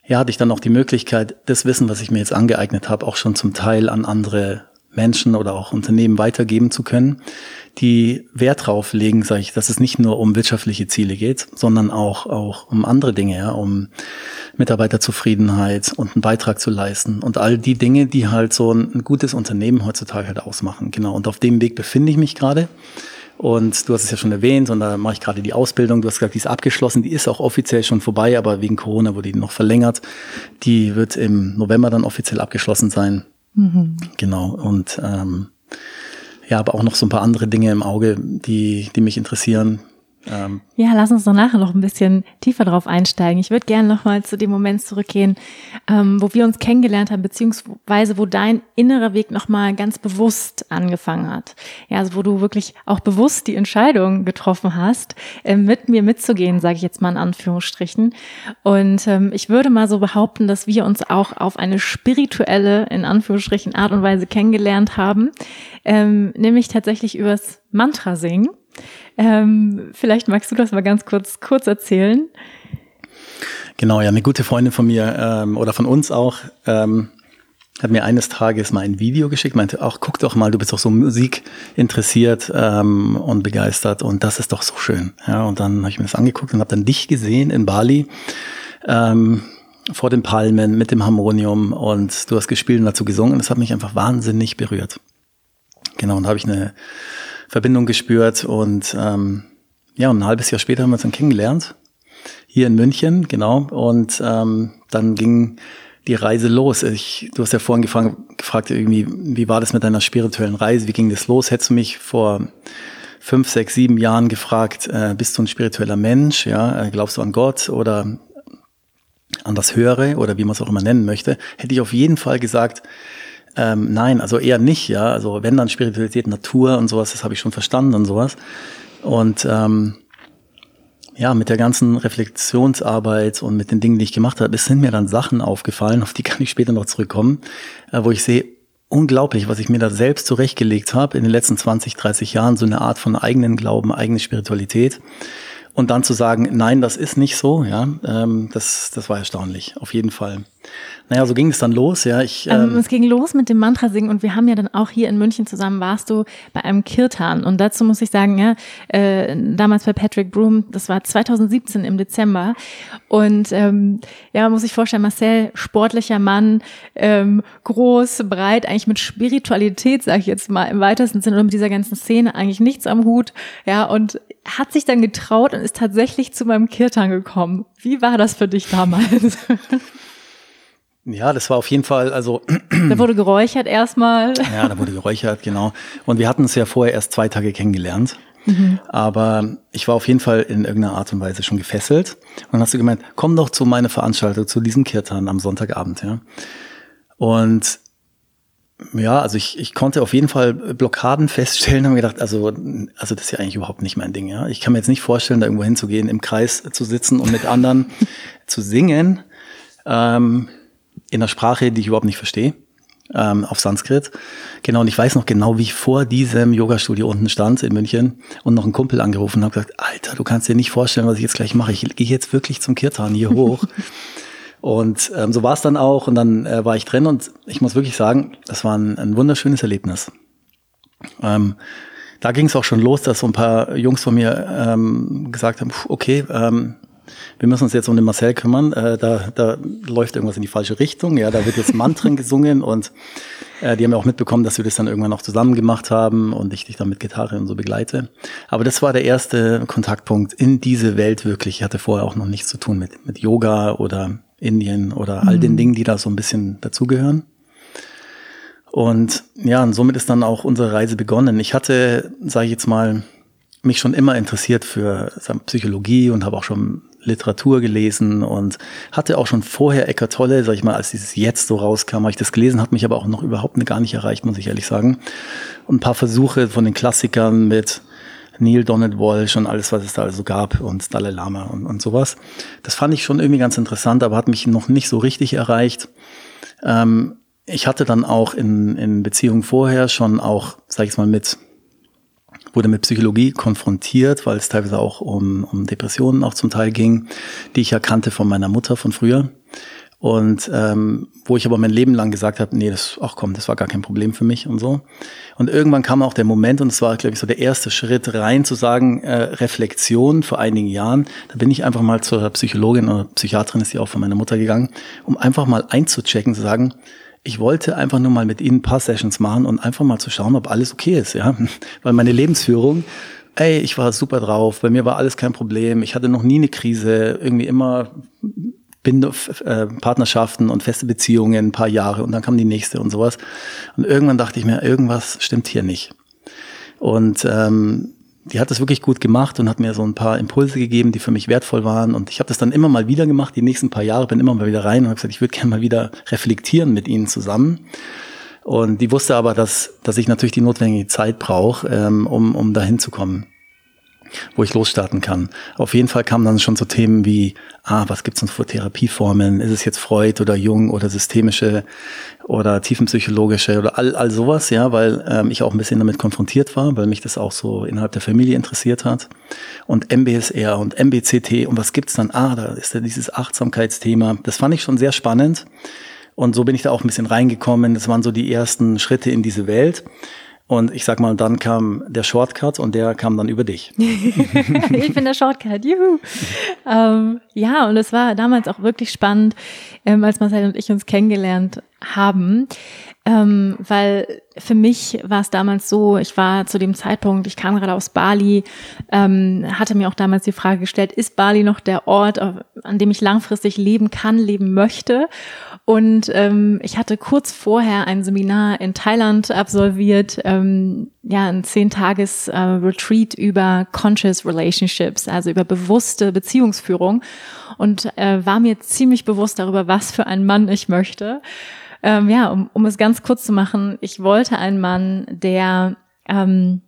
ja, hatte ich dann auch die Möglichkeit, das Wissen, was ich mir jetzt angeeignet habe, auch schon zum Teil an andere Menschen oder auch Unternehmen weitergeben zu können, die Wert drauf legen, sage ich, dass es nicht nur um wirtschaftliche Ziele geht, sondern auch, auch um andere Dinge, ja, um Mitarbeiterzufriedenheit und einen Beitrag zu leisten und all die Dinge, die halt so ein, ein gutes Unternehmen heutzutage halt ausmachen. Genau. Und auf dem Weg befinde ich mich gerade. Und du hast es ja schon erwähnt, und da mache ich gerade die Ausbildung. Du hast gesagt, die ist abgeschlossen, die ist auch offiziell schon vorbei, aber wegen Corona wurde die noch verlängert. Die wird im November dann offiziell abgeschlossen sein. Mhm. Genau. Und ähm, ja, aber auch noch so ein paar andere Dinge im Auge, die, die mich interessieren. Ähm, ja, lass uns doch nachher noch ein bisschen tiefer drauf einsteigen. Ich würde gerne noch mal zu dem Moment zurückgehen, ähm, wo wir uns kennengelernt haben, beziehungsweise wo dein innerer Weg noch mal ganz bewusst angefangen hat. Ja, also wo du wirklich auch bewusst die Entscheidung getroffen hast, äh, mit mir mitzugehen, sage ich jetzt mal in Anführungsstrichen. Und ähm, ich würde mal so behaupten, dass wir uns auch auf eine spirituelle, in Anführungsstrichen, Art und Weise kennengelernt haben, ähm, nämlich tatsächlich übers Mantra singen. Ähm, vielleicht magst du das mal ganz kurz, kurz erzählen. Genau, ja, eine gute Freundin von mir ähm, oder von uns auch ähm, hat mir eines Tages mal ein Video geschickt, meinte, ach, guck doch mal, du bist doch so Musik interessiert ähm, und begeistert und das ist doch so schön. Ja, und dann habe ich mir das angeguckt und habe dann dich gesehen in Bali ähm, vor den Palmen mit dem Harmonium und du hast gespielt und dazu gesungen und das hat mich einfach wahnsinnig berührt. Genau, und da habe ich eine Verbindung gespürt und ähm, ja, und ein halbes Jahr später haben wir uns dann kennengelernt. Hier in München, genau. Und ähm, dann ging die Reise los. Ich, du hast ja vorhin gefragt, gefragt, irgendwie, wie war das mit deiner spirituellen Reise? Wie ging das los? Hättest du mich vor fünf, sechs, sieben Jahren gefragt, äh, bist du ein spiritueller Mensch? Ja, äh, glaubst du an Gott oder an das Höhere oder wie man es auch immer nennen möchte? Hätte ich auf jeden Fall gesagt, ähm, nein, also eher nicht, ja. Also wenn dann Spiritualität, Natur und sowas, das habe ich schon verstanden und sowas. Und ähm, ja, mit der ganzen Reflexionsarbeit und mit den Dingen, die ich gemacht habe, es sind mir dann Sachen aufgefallen, auf die kann ich später noch zurückkommen, äh, wo ich sehe, unglaublich, was ich mir da selbst zurechtgelegt habe in den letzten 20, 30 Jahren, so eine Art von eigenen Glauben, eigene Spiritualität. Und dann zu sagen, nein, das ist nicht so, ja, ähm, das, das war erstaunlich, auf jeden Fall. Naja, so ging es dann los, ja. Ich, ähm, ähm, es ging los mit dem Mantra singen und wir haben ja dann auch hier in München zusammen warst du bei einem Kirtan und dazu muss ich sagen, ja, äh, damals bei Patrick Broom, das war 2017 im Dezember und ähm, ja, muss ich vorstellen, Marcel, sportlicher Mann, ähm, groß, breit, eigentlich mit Spiritualität, sage ich jetzt mal im weitesten Sinne oder mit dieser ganzen Szene eigentlich nichts am Hut, ja, und hat sich dann getraut und ist tatsächlich zu meinem Kirtan gekommen. Wie war das für dich damals? Ja, das war auf jeden Fall, also. Da wurde geräuchert erstmal. Ja, da wurde geräuchert, genau. Und wir hatten es ja vorher erst zwei Tage kennengelernt. Mhm. Aber ich war auf jeden Fall in irgendeiner Art und Weise schon gefesselt. Und dann hast du gemeint, komm doch zu meiner Veranstaltung, zu diesem Kirtan am Sonntagabend, ja. Und ja, also ich, ich konnte auf jeden Fall Blockaden feststellen, habe mir gedacht, also, also das ist ja eigentlich überhaupt nicht mein Ding, ja. Ich kann mir jetzt nicht vorstellen, da irgendwo hinzugehen, im Kreis zu sitzen und mit anderen zu singen. Ähm, in einer Sprache, die ich überhaupt nicht verstehe, ähm, auf Sanskrit. Genau, und ich weiß noch genau, wie ich vor diesem Yogastudio unten stand in München und noch einen Kumpel angerufen habe gesagt, Alter, du kannst dir nicht vorstellen, was ich jetzt gleich mache. Ich gehe jetzt wirklich zum Kirtan hier hoch. und ähm, so war es dann auch und dann äh, war ich drin und ich muss wirklich sagen, das war ein, ein wunderschönes Erlebnis. Ähm, da ging es auch schon los, dass so ein paar Jungs von mir ähm, gesagt haben, okay, ähm, wir müssen uns jetzt um den Marcel kümmern. Äh, da, da läuft irgendwas in die falsche Richtung. Ja, da wird jetzt Mantren gesungen und äh, die haben ja auch mitbekommen, dass wir das dann irgendwann noch zusammen gemacht haben und ich dich dann mit Gitarre und so begleite. Aber das war der erste Kontaktpunkt in diese Welt wirklich. Ich hatte vorher auch noch nichts zu tun mit, mit Yoga oder Indien oder all den mhm. Dingen, die da so ein bisschen dazugehören. Und ja, und somit ist dann auch unsere Reise begonnen. Ich hatte, sage ich jetzt mal, mich schon immer interessiert für Psychologie und habe auch schon Literatur gelesen und hatte auch schon vorher Eckart Tolle, sag ich mal, als dieses Jetzt so rauskam, habe ich das gelesen, hat mich aber auch noch überhaupt gar nicht erreicht, muss ich ehrlich sagen. Und ein paar Versuche von den Klassikern mit Neil Donald Walsh und alles, was es da also gab und Dalai Lama und, und sowas. Das fand ich schon irgendwie ganz interessant, aber hat mich noch nicht so richtig erreicht. Ähm, ich hatte dann auch in, in Beziehungen vorher schon auch, sag ich mal, mit wurde mit Psychologie konfrontiert, weil es teilweise auch um, um Depressionen auch zum Teil ging, die ich erkannte von meiner Mutter von früher. Und ähm, wo ich aber mein Leben lang gesagt habe, nee, das, ach komm, das war gar kein Problem für mich und so. Und irgendwann kam auch der Moment, und es war, glaube ich, so der erste Schritt rein, zu sagen, äh, Reflexion vor einigen Jahren. Da bin ich einfach mal zur Psychologin oder Psychiaterin, ist die auch von meiner Mutter gegangen, um einfach mal einzuchecken, zu sagen, ich wollte einfach nur mal mit ihnen ein paar Sessions machen und einfach mal zu schauen, ob alles okay ist, ja. Weil meine Lebensführung, ey, ich war super drauf, bei mir war alles kein Problem, ich hatte noch nie eine Krise, irgendwie immer Bind äh, Partnerschaften und feste Beziehungen ein paar Jahre und dann kam die nächste und sowas. Und irgendwann dachte ich mir, irgendwas stimmt hier nicht. Und ähm, die hat das wirklich gut gemacht und hat mir so ein paar Impulse gegeben, die für mich wertvoll waren. Und ich habe das dann immer mal wieder gemacht, die nächsten paar Jahre, bin immer mal wieder rein und habe gesagt, ich würde gerne mal wieder reflektieren mit ihnen zusammen. Und die wusste aber, dass, dass ich natürlich die notwendige Zeit brauche, ähm, um, um dahin zu kommen wo ich losstarten kann. Auf jeden Fall kamen dann schon so Themen wie, ah, was gibt's denn für Therapieformen? Ist es jetzt Freud oder Jung oder systemische oder tiefenpsychologische oder all, all sowas, ja, weil ähm, ich auch ein bisschen damit konfrontiert war, weil mich das auch so innerhalb der Familie interessiert hat. Und MBSR und MBCT und was gibt's dann? Ah, da ist ja dieses Achtsamkeitsthema. Das fand ich schon sehr spannend. Und so bin ich da auch ein bisschen reingekommen. Das waren so die ersten Schritte in diese Welt. Und ich sag mal, dann kam der Shortcut und der kam dann über dich. ich bin der Shortcut, juhu. Ähm, ja, und es war damals auch wirklich spannend, ähm, als Marcel und ich uns kennengelernt haben. Ähm, weil für mich war es damals so, ich war zu dem Zeitpunkt, ich kam gerade aus Bali, ähm, hatte mir auch damals die Frage gestellt, ist Bali noch der Ort, an dem ich langfristig leben kann, leben möchte? Und ähm, ich hatte kurz vorher ein Seminar in Thailand absolviert, ähm, ja, ein zehntages äh, über Conscious Relationships, also über bewusste Beziehungsführung und äh, war mir ziemlich bewusst darüber, was für einen Mann ich möchte. Ähm, ja, um, um es ganz kurz zu machen, ich wollte einen Mann, der ähm,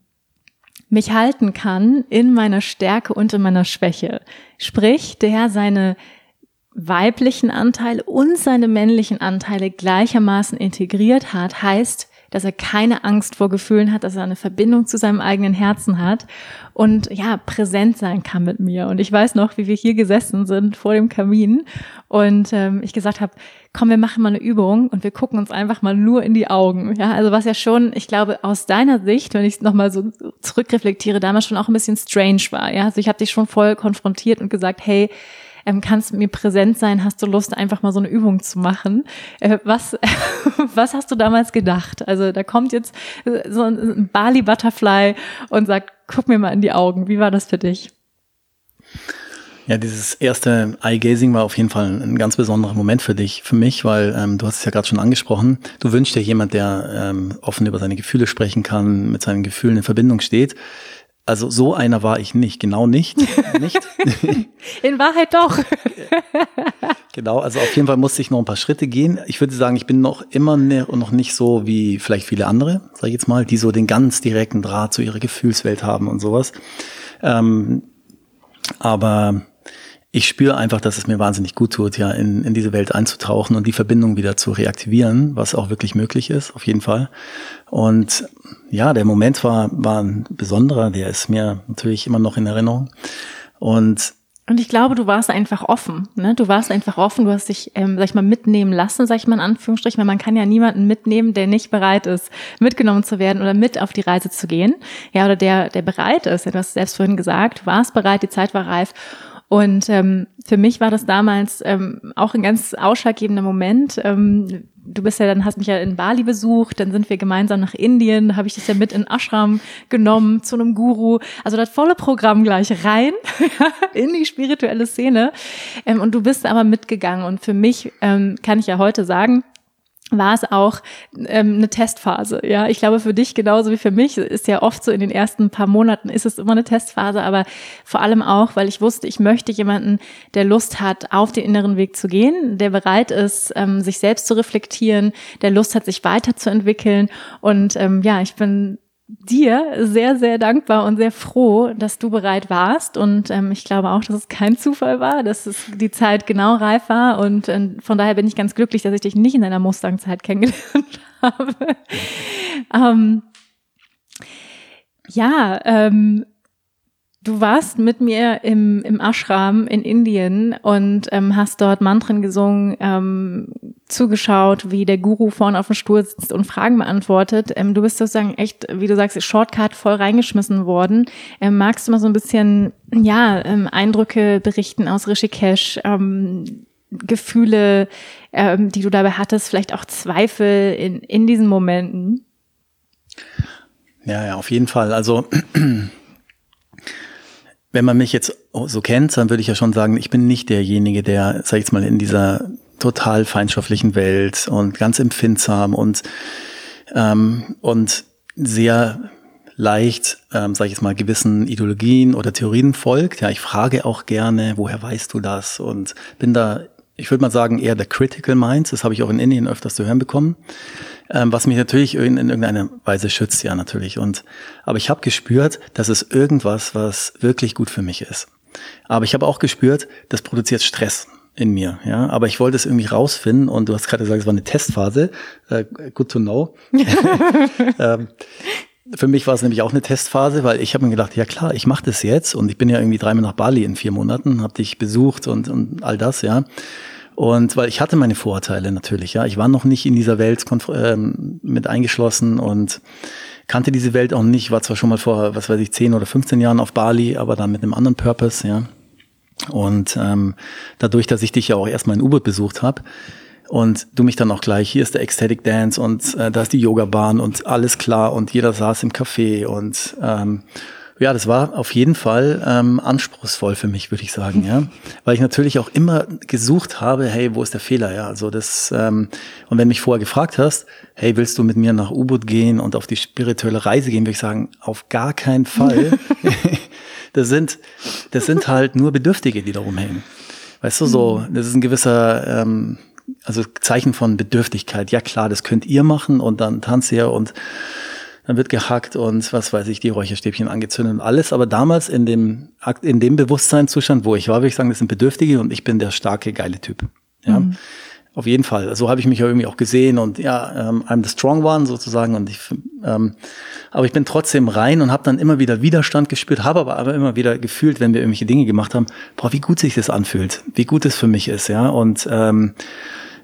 mich halten kann in meiner Stärke und in meiner Schwäche. Sprich, der seine weiblichen Anteile und seine männlichen Anteile gleichermaßen integriert hat, heißt, dass er keine Angst vor Gefühlen hat, dass er eine Verbindung zu seinem eigenen Herzen hat und ja, präsent sein kann mit mir. Und ich weiß noch, wie wir hier gesessen sind vor dem Kamin und ähm, ich gesagt habe, komm, wir machen mal eine Übung und wir gucken uns einfach mal nur in die Augen. Ja, also was ja schon, ich glaube, aus deiner Sicht, wenn ich es nochmal so zurückreflektiere, damals schon auch ein bisschen strange war. Ja, also ich habe dich schon voll konfrontiert und gesagt, hey, ähm, kannst du mir präsent sein, hast du Lust, einfach mal so eine Übung zu machen. Äh, was, was hast du damals gedacht? Also da kommt jetzt äh, so ein Bali Butterfly und sagt, guck mir mal in die Augen. Wie war das für dich? Ja, dieses erste Eye-Gazing war auf jeden Fall ein ganz besonderer Moment für dich, für mich, weil ähm, du hast es ja gerade schon angesprochen. Du wünschst dir jemand, der ähm, offen über seine Gefühle sprechen kann, mit seinen Gefühlen in Verbindung steht. Also so einer war ich nicht, genau nicht. nicht. In Wahrheit doch. genau, also auf jeden Fall musste ich noch ein paar Schritte gehen. Ich würde sagen, ich bin noch immer ne, noch nicht so wie vielleicht viele andere, sage ich jetzt mal, die so den ganz direkten Draht zu ihrer Gefühlswelt haben und sowas. Ähm, aber ich spüre einfach, dass es mir wahnsinnig gut tut, ja, in, in diese Welt einzutauchen und die Verbindung wieder zu reaktivieren, was auch wirklich möglich ist, auf jeden Fall. Und ja, der Moment war, war ein besonderer, der ist mir natürlich immer noch in Erinnerung. Und und ich glaube, du warst einfach offen. Ne? Du warst einfach offen. Du hast dich, ähm, sag ich mal, mitnehmen lassen, sag ich mal in Anführungsstrichen, weil man kann ja niemanden mitnehmen, der nicht bereit ist, mitgenommen zu werden oder mit auf die Reise zu gehen. Ja, oder der, der bereit ist. Du hast selbst vorhin gesagt, du warst bereit, die Zeit war reif. Und ähm, für mich war das damals ähm, auch ein ganz ausschlaggebender Moment. Ähm, du bist ja dann, hast mich ja in Bali besucht, dann sind wir gemeinsam nach Indien, habe ich dich ja mit in Ashram genommen zu einem Guru. Also das volle Programm gleich rein in die spirituelle Szene. Ähm, und du bist aber mitgegangen. Und für mich ähm, kann ich ja heute sagen, war es auch ähm, eine Testphase. Ja, ich glaube für dich genauso wie für mich ist ja oft so in den ersten paar Monaten ist es immer eine Testphase, aber vor allem auch, weil ich wusste, ich möchte jemanden, der Lust hat, auf den inneren Weg zu gehen, der bereit ist, ähm, sich selbst zu reflektieren, der Lust hat, sich weiterzuentwickeln. Und ähm, ja, ich bin dir sehr, sehr dankbar und sehr froh, dass du bereit warst. Und ähm, ich glaube auch, dass es kein Zufall war, dass es die Zeit genau reif war. Und äh, von daher bin ich ganz glücklich, dass ich dich nicht in deiner Mustang-Zeit kennengelernt habe. ähm, ja, ähm, Du warst mit mir im, im Ashram in Indien und ähm, hast dort Mantren gesungen, ähm, zugeschaut, wie der Guru vorne auf dem Stuhl sitzt und Fragen beantwortet. Ähm, du bist sozusagen echt, wie du sagst, Shortcut voll reingeschmissen worden. Ähm, magst du mal so ein bisschen, ja, ähm, Eindrücke berichten aus Rishikesh, ähm, Gefühle, ähm, die du dabei hattest, vielleicht auch Zweifel in, in diesen Momenten? Ja, ja, auf jeden Fall. Also wenn man mich jetzt so kennt, dann würde ich ja schon sagen, ich bin nicht derjenige, der, sag ich jetzt mal, in dieser total feindschaftlichen Welt und ganz empfindsam und, ähm, und sehr leicht, ähm, sage ich jetzt mal, gewissen Ideologien oder Theorien folgt. Ja, ich frage auch gerne, woher weißt du das? Und bin da, ich würde mal sagen, eher der Critical Minds. Das habe ich auch in Indien öfters zu hören bekommen ähm, was mich natürlich in, in irgendeiner Weise schützt, ja natürlich. Und aber ich habe gespürt, dass es irgendwas, was wirklich gut für mich ist. Aber ich habe auch gespürt, das produziert Stress in mir, ja. Aber ich wollte es irgendwie rausfinden und du hast gerade gesagt, es war eine Testphase. Äh, good to know. ähm, für mich war es nämlich auch eine Testphase, weil ich habe mir gedacht, ja klar, ich mache das jetzt und ich bin ja irgendwie dreimal nach Bali in vier Monaten, habe dich besucht und, und all das, ja. Und weil ich hatte meine Vorurteile natürlich, ja. Ich war noch nicht in dieser Welt ähm, mit eingeschlossen und kannte diese Welt auch nicht, war zwar schon mal vor, was weiß ich, 10 oder 15 Jahren auf Bali, aber dann mit einem anderen Purpose, ja. Und ähm, dadurch, dass ich dich ja auch erstmal in U-Boot besucht habe und du mich dann auch gleich, hier ist der Ecstatic Dance und äh, da ist die Yoga-Bahn und alles klar und jeder saß im Café und ähm, ja, das war auf jeden Fall ähm, anspruchsvoll für mich, würde ich sagen, ja, weil ich natürlich auch immer gesucht habe, hey, wo ist der Fehler, ja, also das ähm, und wenn mich vorher gefragt hast, hey, willst du mit mir nach U-Boot gehen und auf die spirituelle Reise gehen, würde ich sagen, auf gar keinen Fall. das sind das sind halt nur Bedürftige, die da rumhängen, weißt du, so, das ist ein gewisser ähm, also Zeichen von Bedürftigkeit. Ja klar, das könnt ihr machen und dann tanzt ihr und dann wird gehackt und was weiß ich, die Räucherstäbchen angezündet und alles. Aber damals in dem, in dem Bewusstseinszustand, wo ich war, würde ich sagen, das sind Bedürftige und ich bin der starke, geile Typ. Ja. Mhm. Auf jeden Fall. So habe ich mich ja irgendwie auch gesehen und ja, ähm, I'm the strong one sozusagen. Und ich, ähm, aber ich bin trotzdem rein und habe dann immer wieder Widerstand gespürt, habe aber, aber immer wieder gefühlt, wenn wir irgendwelche Dinge gemacht haben, boah, wie gut sich das anfühlt, wie gut es für mich ist, ja. Und ähm,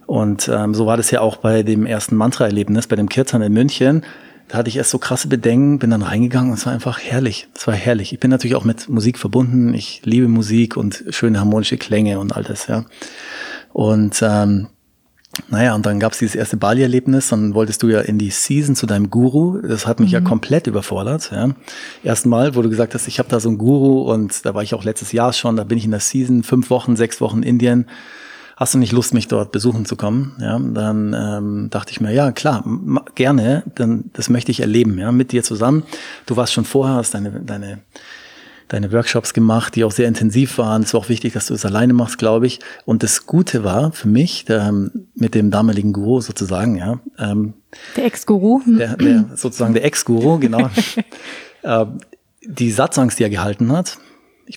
und ähm, so war das ja auch bei dem ersten Mantra-Erlebnis, bei dem Kirtan in München. Da hatte ich erst so krasse Bedenken, bin dann reingegangen und es war einfach herrlich. Es war herrlich. Ich bin natürlich auch mit Musik verbunden. Ich liebe Musik und schöne harmonische Klänge und all das, ja. Und ähm, naja, und dann gab es dieses erste Bali-Erlebnis, dann wolltest du ja in die Season zu deinem Guru. Das hat mich mhm. ja komplett überfordert. Ja. Erstmal, wo du gesagt hast, ich habe da so einen Guru und da war ich auch letztes Jahr schon, da bin ich in der Season, fünf Wochen, sechs Wochen Indien. Hast du nicht Lust, mich dort besuchen zu kommen? Ja, dann ähm, dachte ich mir, ja klar, gerne, dann das möchte ich erleben, ja, mit dir zusammen. Du warst schon vorher, hast deine, deine deine Workshops gemacht, die auch sehr intensiv waren. Es war auch wichtig, dass du es alleine machst, glaube ich. Und das Gute war für mich, der, mit dem damaligen Guru sozusagen, ja. Ähm, der Ex-Guru. Der, der, sozusagen der Ex-Guru, genau. äh, die Satsangs, die er gehalten hat,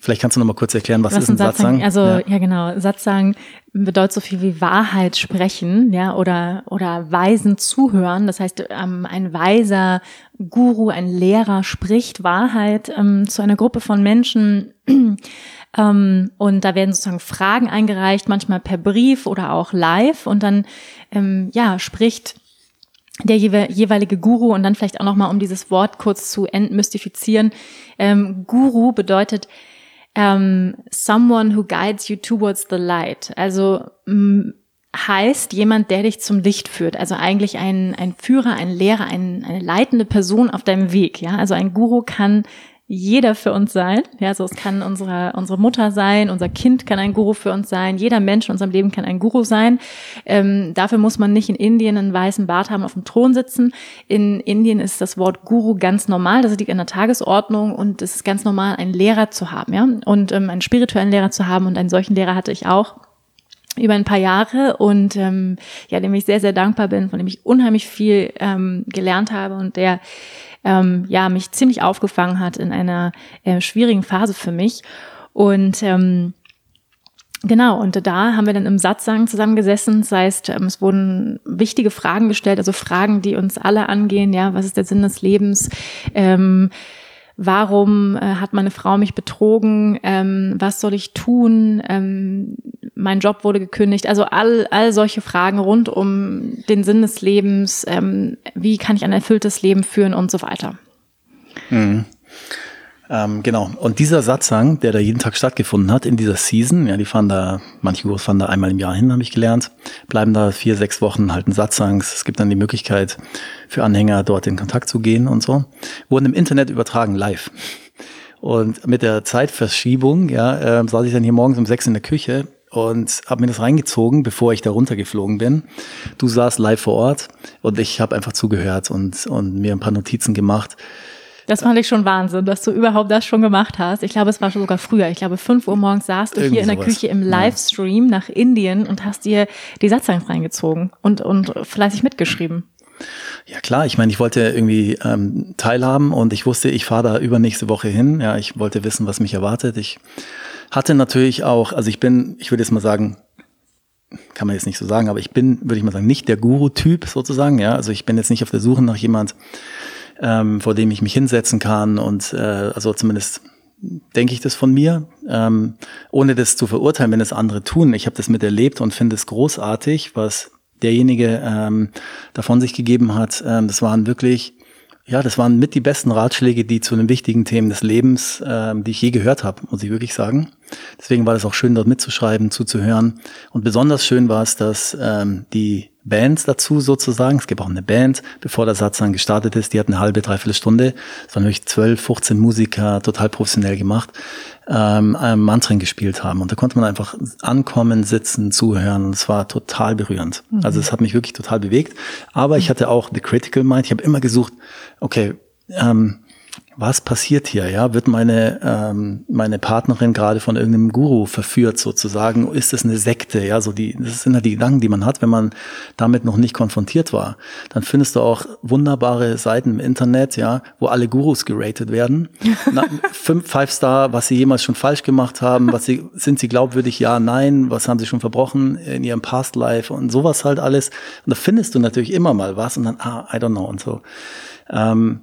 Vielleicht kannst du noch mal kurz erklären, was, was ist ein Satzang? Also ja. ja. genau, Satzang bedeutet so viel wie Wahrheit sprechen, ja, oder oder weisen zuhören. Das heißt, ähm, ein weiser Guru, ein Lehrer spricht Wahrheit ähm, zu einer Gruppe von Menschen. ähm, und da werden sozusagen Fragen eingereicht, manchmal per Brief oder auch live. Und dann ähm, ja spricht der jeweilige Guru und dann vielleicht auch noch mal, um dieses Wort kurz zu entmystifizieren. Ähm, Guru bedeutet ähm, someone who guides you towards the light. Also heißt jemand, der dich zum Licht führt. Also eigentlich ein, ein Führer, ein Lehrer, ein, eine leitende Person auf deinem Weg. Ja, also ein Guru kann jeder für uns sein. Ja, so es kann unsere, unsere Mutter sein, unser Kind kann ein Guru für uns sein, jeder Mensch in unserem Leben kann ein Guru sein. Ähm, dafür muss man nicht in Indien einen weißen Bart haben, auf dem Thron sitzen. In Indien ist das Wort Guru ganz normal, das liegt in der Tagesordnung und es ist ganz normal, einen Lehrer zu haben, ja, und ähm, einen spirituellen Lehrer zu haben und einen solchen Lehrer hatte ich auch über ein paar Jahre und ähm, ja, dem ich sehr, sehr dankbar bin, von dem ich unheimlich viel ähm, gelernt habe und der ähm, ja mich ziemlich aufgefangen hat in einer äh, schwierigen Phase für mich. Und ähm, Genau, und da haben wir dann im Satzang zusammengesessen. Das heißt, ähm, es wurden wichtige Fragen gestellt, also Fragen, die uns alle angehen. Ja, was ist der Sinn des Lebens? Ähm, warum äh, hat meine Frau mich betrogen? Ähm, was soll ich tun? Ähm, mein Job wurde gekündigt. Also all, all solche Fragen rund um den Sinn des Lebens, ähm, wie kann ich ein erfülltes Leben führen und so weiter. Mhm. Ähm, genau. Und dieser Satzang, der da jeden Tag stattgefunden hat in dieser Season, ja, die fahren da, manche Gurus fahren da einmal im Jahr hin, habe ich gelernt, bleiben da vier, sechs Wochen, halten Satzangs. Es gibt dann die Möglichkeit für Anhänger dort in Kontakt zu gehen und so. Wurden im Internet übertragen, live. Und mit der Zeitverschiebung, ja, äh, saß ich dann hier morgens um sechs in der Küche und habe mir das reingezogen, bevor ich da runtergeflogen bin. Du saßt live vor Ort und ich habe einfach zugehört und, und mir ein paar Notizen gemacht. Das fand ich schon Wahnsinn, dass du überhaupt das schon gemacht hast. Ich glaube, es war schon sogar früher. Ich glaube, fünf Uhr morgens saßt du Irgend hier in der sowas. Küche im Livestream ja. nach Indien und hast dir die Satzangs reingezogen und, und fleißig mitgeschrieben. Ja klar, ich meine, ich wollte irgendwie ähm, teilhaben und ich wusste, ich fahre da übernächste Woche hin. Ja, ich wollte wissen, was mich erwartet. Ich hatte natürlich auch, also ich bin, ich würde jetzt mal sagen, kann man jetzt nicht so sagen, aber ich bin, würde ich mal sagen, nicht der Guru-Typ sozusagen. Ja, also ich bin jetzt nicht auf der Suche nach jemand, ähm, vor dem ich mich hinsetzen kann und äh, also zumindest denke ich das von mir, ähm, ohne das zu verurteilen, wenn es andere tun. Ich habe das miterlebt und finde es großartig, was derjenige ähm, davon sich gegeben hat. Ähm, das waren wirklich ja, das waren mit die besten Ratschläge, die zu den wichtigen Themen des Lebens, ähm, die ich je gehört habe, muss ich wirklich sagen. Deswegen war das auch schön, dort mitzuschreiben, zuzuhören. Und besonders schön war es, dass ähm, die Bands dazu sozusagen. Es gibt auch eine Band, bevor der Satz dann gestartet ist. Die hat eine halbe, dreiviertel Stunde. Es waren nämlich zwölf, 15 Musiker, total professionell gemacht, ähm, Mantren gespielt haben. Und da konnte man einfach ankommen, sitzen, zuhören. Und es war total berührend. Mhm. Also es hat mich wirklich total bewegt. Aber ich hatte auch The Critical Mind. Ich habe immer gesucht, okay, ähm, was passiert hier? Ja, wird meine ähm, meine Partnerin gerade von irgendeinem Guru verführt sozusagen? Ist das eine Sekte? Ja, so die das sind ja die Gedanken, die man hat, wenn man damit noch nicht konfrontiert war. Dann findest du auch wunderbare Seiten im Internet, ja, wo alle Gurus geratet werden. Na, fünf Five Star, was sie jemals schon falsch gemacht haben, was sie sind sie glaubwürdig? Ja, nein. Was haben sie schon verbrochen in ihrem Past Life und sowas halt alles. Und da findest du natürlich immer mal was und dann ah, I don't know und so. Ähm,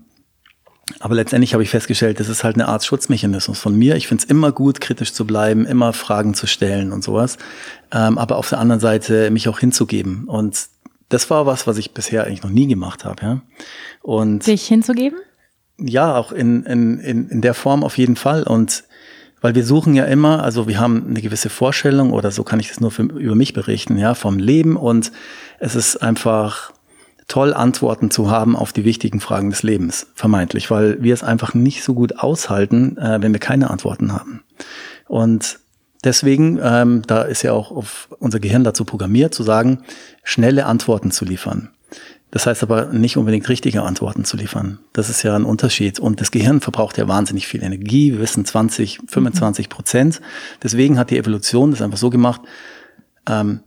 aber letztendlich habe ich festgestellt, das ist halt eine Art Schutzmechanismus von mir. Ich finde es immer gut, kritisch zu bleiben, immer Fragen zu stellen und sowas. Ähm, aber auf der anderen Seite mich auch hinzugeben. Und das war was, was ich bisher eigentlich noch nie gemacht habe. Ja? Und sich hinzugeben? Ja, auch in, in, in, in der Form auf jeden Fall. Und weil wir suchen ja immer, also wir haben eine gewisse Vorstellung oder so kann ich das nur für, über mich berichten, ja, vom Leben und es ist einfach toll, Antworten zu haben auf die wichtigen Fragen des Lebens, vermeintlich, weil wir es einfach nicht so gut aushalten, äh, wenn wir keine Antworten haben. Und deswegen, ähm, da ist ja auch unser Gehirn dazu programmiert, zu sagen, schnelle Antworten zu liefern. Das heißt aber nicht unbedingt richtige Antworten zu liefern. Das ist ja ein Unterschied. Und das Gehirn verbraucht ja wahnsinnig viel Energie. Wir wissen 20, 25 Prozent. Deswegen hat die Evolution das einfach so gemacht, ähm,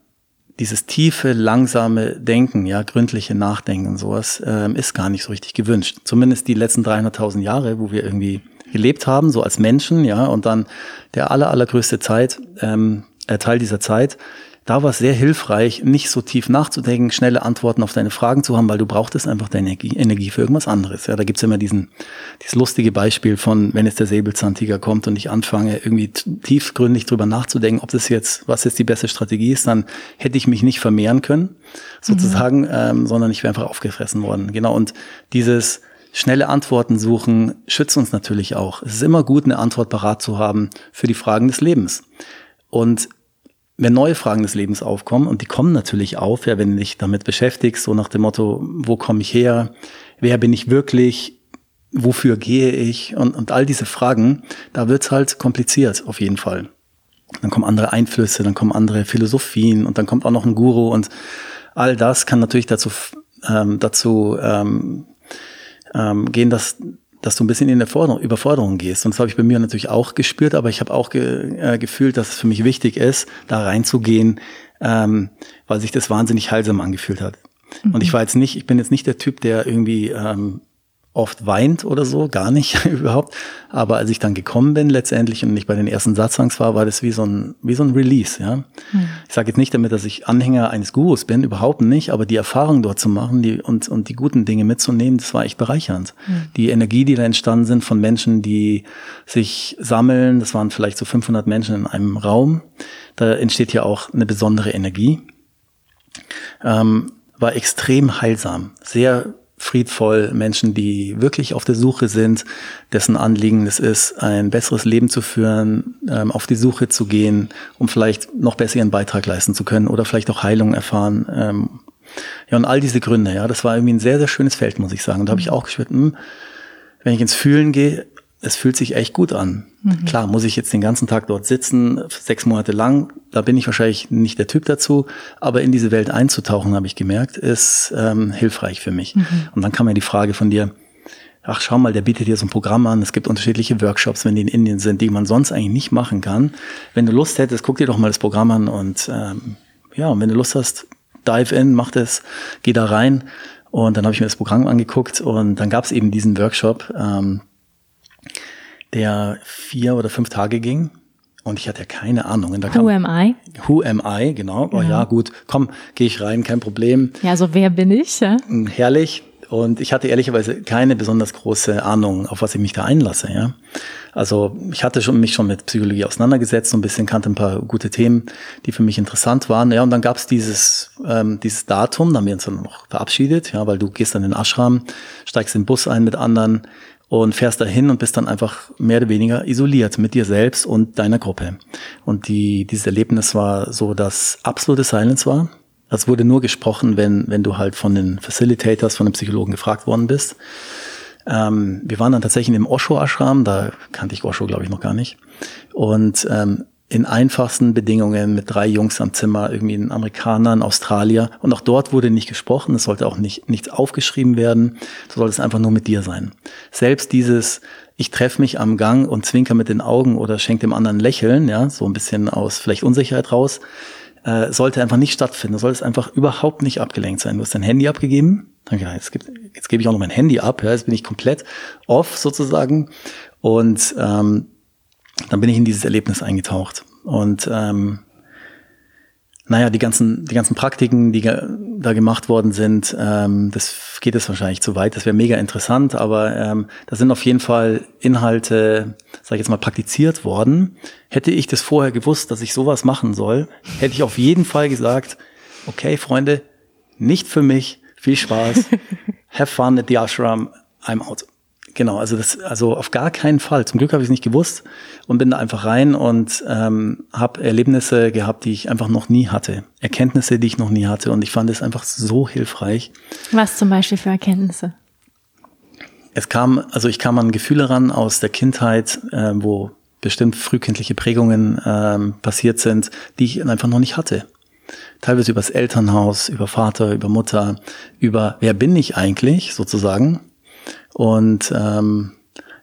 dieses tiefe, langsame Denken, ja, gründliche Nachdenken und sowas, ähm, ist gar nicht so richtig gewünscht. Zumindest die letzten 300.000 Jahre, wo wir irgendwie gelebt haben, so als Menschen, ja, und dann der aller, allergrößte Zeit, ähm, äh, Teil dieser Zeit, da war es sehr hilfreich, nicht so tief nachzudenken, schnelle Antworten auf deine Fragen zu haben, weil du brauchtest einfach deine Energie, Energie für irgendwas anderes. Ja, da gibt's immer diesen, dieses lustige Beispiel von, wenn jetzt der Säbelzahntiger kommt und ich anfange, irgendwie tiefgründig drüber nachzudenken, ob das jetzt, was jetzt die beste Strategie ist, dann hätte ich mich nicht vermehren können, sozusagen, mhm. ähm, sondern ich wäre einfach aufgefressen worden. Genau. Und dieses, schnelle Antworten suchen schützt uns natürlich auch. Es ist immer gut, eine Antwort parat zu haben für die Fragen des Lebens. Und wenn neue Fragen des Lebens aufkommen, und die kommen natürlich auf, ja, wenn du dich damit beschäftigst, so nach dem Motto, wo komme ich her, wer bin ich wirklich, wofür gehe ich? Und, und all diese Fragen, da wird's halt kompliziert auf jeden Fall. Dann kommen andere Einflüsse, dann kommen andere Philosophien und dann kommt auch noch ein Guru und all das kann natürlich dazu, ähm, dazu ähm, ähm, gehen, dass dass du ein bisschen in der Forderung, Überforderung gehst. Und das habe ich bei mir natürlich auch gespürt, aber ich habe auch ge, äh, gefühlt, dass es für mich wichtig ist, da reinzugehen, ähm, weil sich das wahnsinnig heilsam angefühlt hat. Mhm. Und ich war jetzt nicht, ich bin jetzt nicht der Typ, der irgendwie ähm, oft weint oder so, gar nicht überhaupt. Aber als ich dann gekommen bin letztendlich und nicht bei den ersten Satzangs war, war das wie so ein, wie so ein Release, ja. Mhm. Ich sage jetzt nicht damit, dass ich Anhänger eines Gurus bin, überhaupt nicht, aber die Erfahrung dort zu machen die, und, und die guten Dinge mitzunehmen, das war echt bereichernd. Mhm. Die Energie, die da entstanden sind von Menschen, die sich sammeln, das waren vielleicht so 500 Menschen in einem Raum, da entsteht ja auch eine besondere Energie, ähm, war extrem heilsam, sehr friedvoll, Menschen, die wirklich auf der Suche sind, dessen Anliegen es ist, ein besseres Leben zu führen, ähm, auf die Suche zu gehen, um vielleicht noch besser ihren Beitrag leisten zu können oder vielleicht auch Heilung erfahren. Ähm, ja, und all diese Gründe, ja, das war irgendwie ein sehr, sehr schönes Feld, muss ich sagen. Und da habe ich auch gespürt, mh, wenn ich ins Fühlen gehe, es fühlt sich echt gut an. Mhm. Klar, muss ich jetzt den ganzen Tag dort sitzen, sechs Monate lang, da bin ich wahrscheinlich nicht der Typ dazu, aber in diese Welt einzutauchen, habe ich gemerkt, ist ähm, hilfreich für mich. Mhm. Und dann kam ja die Frage von dir, ach schau mal, der bietet dir so ein Programm an, es gibt unterschiedliche Workshops, wenn die in Indien sind, die man sonst eigentlich nicht machen kann. Wenn du Lust hättest, guck dir doch mal das Programm an und ähm, ja, und wenn du Lust hast, dive in, mach das, geh da rein. Und dann habe ich mir das Programm angeguckt und dann gab es eben diesen Workshop, ähm, der vier oder fünf Tage ging. Und ich hatte ja keine Ahnung. Da Who am I? Who am I, genau. Oh ja, gut, komm, gehe ich rein, kein Problem. Ja, so wer bin ich? Ja? Hm, herrlich. Und ich hatte ehrlicherweise keine besonders große Ahnung, auf was ich mich da einlasse. Ja, also ich hatte schon mich schon mit Psychologie auseinandergesetzt, so ein bisschen kannte ein paar gute Themen, die für mich interessant waren. Ja, und dann gab es dieses ähm, dieses Datum, da haben wir uns dann noch verabschiedet, ja, weil du gehst dann in den Ashram, steigst in den Bus ein mit anderen und fährst dahin und bist dann einfach mehr oder weniger isoliert mit dir selbst und deiner Gruppe. Und die, dieses Erlebnis war so, dass absolute Silence war. Es wurde nur gesprochen, wenn, wenn du halt von den Facilitators, von den Psychologen gefragt worden bist. Ähm, wir waren dann tatsächlich im Osho-Ashram, da kannte ich Osho, glaube ich, noch gar nicht. Und ähm, in einfachsten Bedingungen mit drei Jungs am Zimmer, irgendwie ein Amerikaner, ein Australier. Und auch dort wurde nicht gesprochen, es sollte auch nicht, nichts aufgeschrieben werden, so soll es einfach nur mit dir sein. Selbst dieses, ich treffe mich am Gang und zwinker mit den Augen oder schenke dem anderen Lächeln, ja, so ein bisschen aus vielleicht Unsicherheit raus, äh, sollte einfach nicht stattfinden. Soll es einfach überhaupt nicht abgelenkt sein. Du hast dein Handy abgegeben, dann gedacht, jetzt, gibt, jetzt gebe ich auch noch mein Handy ab, ja, jetzt bin ich komplett off sozusagen. Und ähm, dann bin ich in dieses Erlebnis eingetaucht. Und ähm, naja, die ganzen, die ganzen Praktiken, die da gemacht worden sind, ähm, das geht es wahrscheinlich zu weit. Das wäre mega interessant, aber ähm, da sind auf jeden Fall Inhalte, sage ich jetzt mal, praktiziert worden. Hätte ich das vorher gewusst, dass ich sowas machen soll, hätte ich auf jeden Fall gesagt, okay, Freunde, nicht für mich, viel Spaß, have fun at the ashram, I'm out. Genau, also das, also auf gar keinen Fall. Zum Glück habe ich es nicht gewusst und bin da einfach rein und ähm, habe Erlebnisse gehabt, die ich einfach noch nie hatte, Erkenntnisse, die ich noch nie hatte und ich fand es einfach so hilfreich. Was zum Beispiel für Erkenntnisse? Es kam, also ich kam an Gefühle ran aus der Kindheit, äh, wo bestimmt frühkindliche Prägungen ähm, passiert sind, die ich einfach noch nicht hatte. Teilweise übers Elternhaus, über Vater, über Mutter, über wer bin ich eigentlich sozusagen und ähm,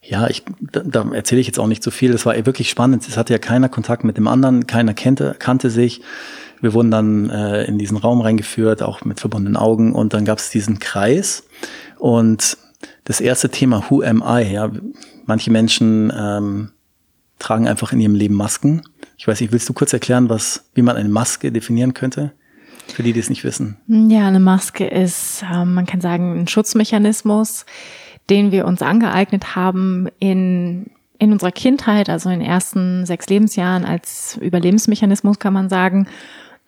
ja, ich, da, da erzähle ich jetzt auch nicht so viel. Es war wirklich spannend. Es hatte ja keiner Kontakt mit dem anderen, keiner kannte, kannte sich. Wir wurden dann äh, in diesen Raum reingeführt, auch mit verbundenen Augen. Und dann gab es diesen Kreis. Und das erste Thema, Who am I? Ja, manche Menschen ähm, tragen einfach in ihrem Leben Masken. Ich weiß nicht, willst du kurz erklären, was, wie man eine Maske definieren könnte? Für die, die es nicht wissen. Ja, eine Maske ist, ähm, man kann sagen, ein Schutzmechanismus den wir uns angeeignet haben in, in unserer Kindheit, also in den ersten sechs Lebensjahren als Überlebensmechanismus kann man sagen,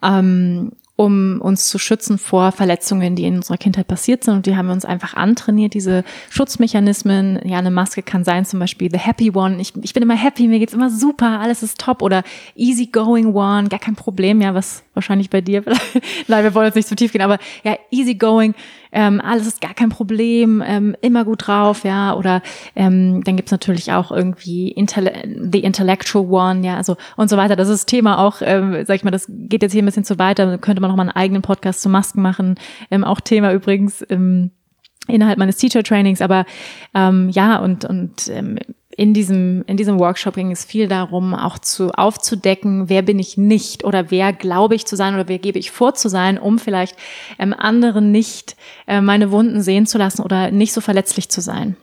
ähm, um uns zu schützen vor Verletzungen, die in unserer Kindheit passiert sind. Und die haben wir uns einfach antrainiert, diese Schutzmechanismen. Ja, eine Maske kann sein, zum Beispiel the happy one. Ich, ich bin immer happy, mir geht's immer super, alles ist top. Oder easy going one, gar kein Problem. Ja, was wahrscheinlich bei dir, nein, wir wollen jetzt nicht zu tief gehen, aber ja, easy going. Ähm, alles ist gar kein Problem, ähm, immer gut drauf, ja, oder ähm, dann gibt's natürlich auch irgendwie Intell The Intellectual One, ja, also und so weiter. Das ist Thema auch, ähm, sag ich mal, das geht jetzt hier ein bisschen zu weiter, könnte man noch mal einen eigenen Podcast zu Masken machen, ähm, auch Thema übrigens ähm, innerhalb meines Teacher Trainings, aber ähm, ja, und, und ähm, in diesem, in diesem Workshop ging es viel darum, auch zu aufzudecken, wer bin ich nicht oder wer glaube ich zu sein oder wer gebe ich vor zu sein, um vielleicht ähm, anderen nicht äh, meine Wunden sehen zu lassen oder nicht so verletzlich zu sein.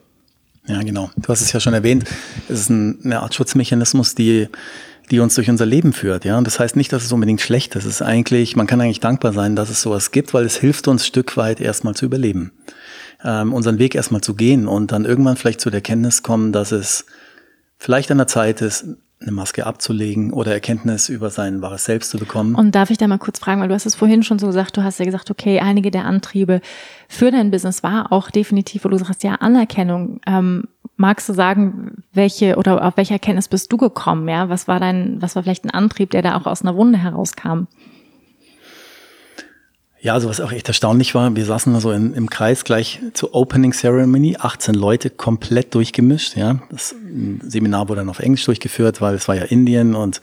Ja, genau. Du hast es ja schon erwähnt. Es ist ein, eine Art Schutzmechanismus, die die uns durch unser Leben führt, ja. Und das heißt nicht, dass es unbedingt schlecht ist. Es ist eigentlich, man kann eigentlich dankbar sein, dass es sowas gibt, weil es hilft uns Stück weit erstmal zu überleben ähm, unseren Weg erstmal zu gehen und dann irgendwann vielleicht zu der Kenntnis kommen, dass es vielleicht an der Zeit ist, eine Maske abzulegen oder Erkenntnis über sein wahres Selbst zu bekommen. Und darf ich da mal kurz fragen, weil du hast es vorhin schon so gesagt, du hast ja gesagt, okay, einige der Antriebe für dein Business war auch definitiv, wo du sagst, ja, Anerkennung. Ähm, magst du sagen, welche oder auf welche Erkenntnis bist du gekommen? Ja, was war dein, was war vielleicht ein Antrieb, der da auch aus einer Wunde herauskam? Ja, also was auch echt erstaunlich war, wir saßen da so in, im Kreis gleich zur Opening Ceremony, 18 Leute komplett durchgemischt, ja. Das Seminar wurde dann auf Englisch durchgeführt, weil es war ja Indien und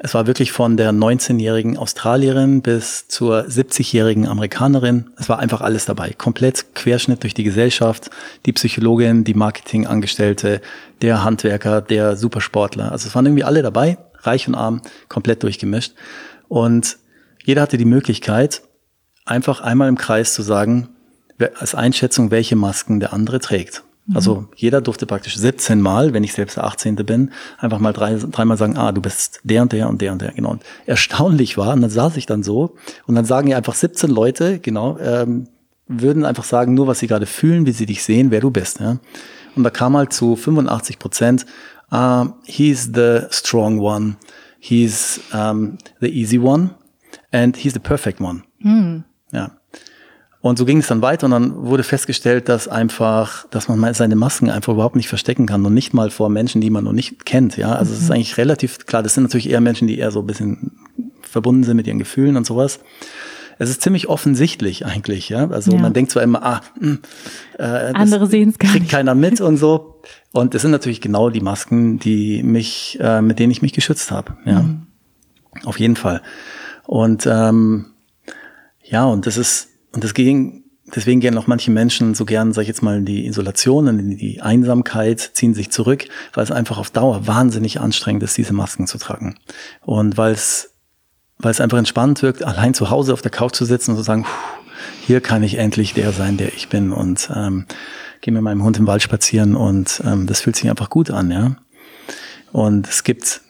es war wirklich von der 19-jährigen Australierin bis zur 70-jährigen Amerikanerin. Es war einfach alles dabei. Komplett Querschnitt durch die Gesellschaft, die Psychologin, die Marketingangestellte, der Handwerker, der Supersportler. Also es waren irgendwie alle dabei, reich und arm, komplett durchgemischt. Und jeder hatte die Möglichkeit, einfach einmal im Kreis zu sagen, als Einschätzung, welche Masken der andere trägt. Mhm. Also jeder durfte praktisch 17 Mal, wenn ich selbst der 18. bin, einfach mal drei, dreimal sagen, ah, du bist der und der und der und der, genau. Und erstaunlich war, und dann saß ich dann so, und dann sagen ja einfach 17 Leute, genau, ähm, würden einfach sagen, nur was sie gerade fühlen, wie sie dich sehen, wer du bist. Ja? Und da kam halt zu 85 Prozent, uh, he's the strong one, he's um, the easy one, and he's the perfect one. Mhm. Und so ging es dann weiter und dann wurde festgestellt, dass einfach, dass man seine Masken einfach überhaupt nicht verstecken kann und nicht mal vor Menschen, die man noch nicht kennt. Ja, also es ist mhm. eigentlich relativ klar. Das sind natürlich eher Menschen, die eher so ein bisschen verbunden sind mit ihren Gefühlen und sowas. Es ist ziemlich offensichtlich eigentlich, ja. Also ja. man denkt zwar immer, ah, mh, hm, äh, andere sehen es gar kriegt nicht. keiner mit und so. Und das sind natürlich genau die Masken, die mich, äh, mit denen ich mich geschützt habe. Ja. Mhm. Auf jeden Fall. Und ähm, ja, und das ist, und ging, deswegen gehen auch manche Menschen so gern, sag ich jetzt mal, in die Isolation, in die Einsamkeit, ziehen sich zurück, weil es einfach auf Dauer wahnsinnig anstrengend ist, diese Masken zu tragen. Und weil es, weil es einfach entspannt wirkt, allein zu Hause auf der Couch zu sitzen und zu sagen, hier kann ich endlich der sein, der ich bin und ähm, gehe mit meinem Hund im Wald spazieren und ähm, das fühlt sich einfach gut an, ja. Und es gibt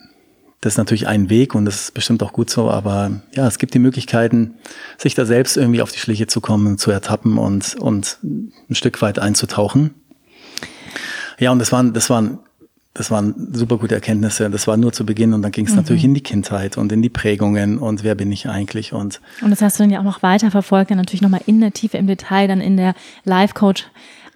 das ist natürlich ein Weg und das ist bestimmt auch gut so, aber ja, es gibt die Möglichkeiten, sich da selbst irgendwie auf die Schliche zu kommen, zu ertappen und, und ein Stück weit einzutauchen. Ja, und das waren, das waren, das waren super gute Erkenntnisse. Das war nur zu Beginn und dann ging es mhm. natürlich in die Kindheit und in die Prägungen und wer bin ich eigentlich und. Und das hast du dann ja auch noch weiter verfolgt, dann natürlich nochmal in der Tiefe im Detail, dann in der Live-Coach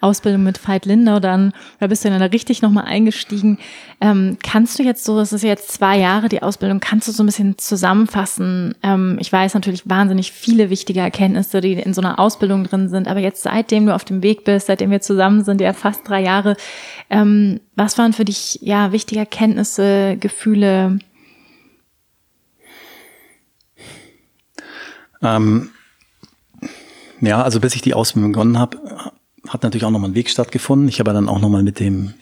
Ausbildung mit Veit Lindau, dann, da bist du dann da richtig nochmal eingestiegen. Ähm, kannst du jetzt so, das ist jetzt zwei Jahre die Ausbildung, kannst du so ein bisschen zusammenfassen? Ähm, ich weiß natürlich wahnsinnig viele wichtige Erkenntnisse, die in so einer Ausbildung drin sind, aber jetzt seitdem du auf dem Weg bist, seitdem wir zusammen sind, ja fast drei Jahre, ähm, was waren für dich ja wichtige Erkenntnisse, Gefühle? Ähm, ja, also bis ich die Ausbildung begonnen habe, hat natürlich auch nochmal ein Weg stattgefunden. Ich habe dann auch nochmal mit dem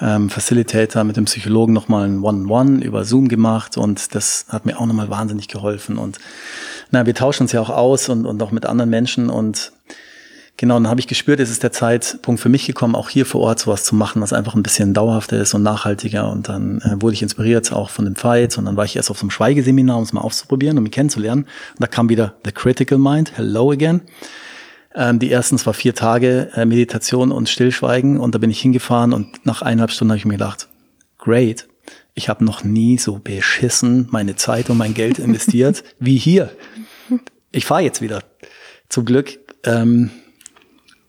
ähm, Facilitator, mit dem Psychologen nochmal ein One-on-One über Zoom gemacht und das hat mir auch nochmal wahnsinnig geholfen. Und na, wir tauschen uns ja auch aus und, und auch mit anderen Menschen und genau, dann habe ich gespürt, es ist der Zeitpunkt für mich gekommen, auch hier vor Ort sowas zu machen, was einfach ein bisschen dauerhafter ist und nachhaltiger. Und dann äh, wurde ich inspiriert auch von dem Fight und dann war ich erst auf so einem Schweigeseminar, um es mal auszuprobieren, um mich kennenzulernen. Und da kam wieder The Critical Mind, Hello again. Ähm, die ersten zwar vier Tage äh, Meditation und Stillschweigen und da bin ich hingefahren und nach eineinhalb Stunden habe ich mir gedacht, great, ich habe noch nie so beschissen meine Zeit und mein Geld investiert wie hier. Ich fahre jetzt wieder. Zum Glück ähm,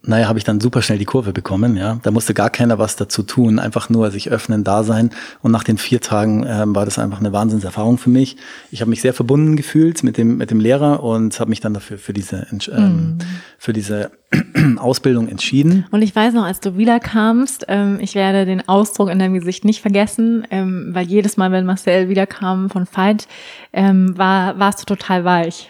naja, habe ich dann super schnell die Kurve bekommen. Ja, da musste gar keiner was dazu tun, einfach nur sich öffnen, da sein. Und nach den vier Tagen ähm, war das einfach eine Wahnsinnserfahrung für mich. Ich habe mich sehr verbunden gefühlt mit dem mit dem Lehrer und habe mich dann dafür für diese ähm, mm. für diese Ausbildung entschieden. Und ich weiß noch, als du wiederkamst, ähm, ich werde den Ausdruck in deinem Gesicht nicht vergessen, ähm, weil jedes Mal, wenn Marcel wiederkam von Fight, ähm, war warst du total weich.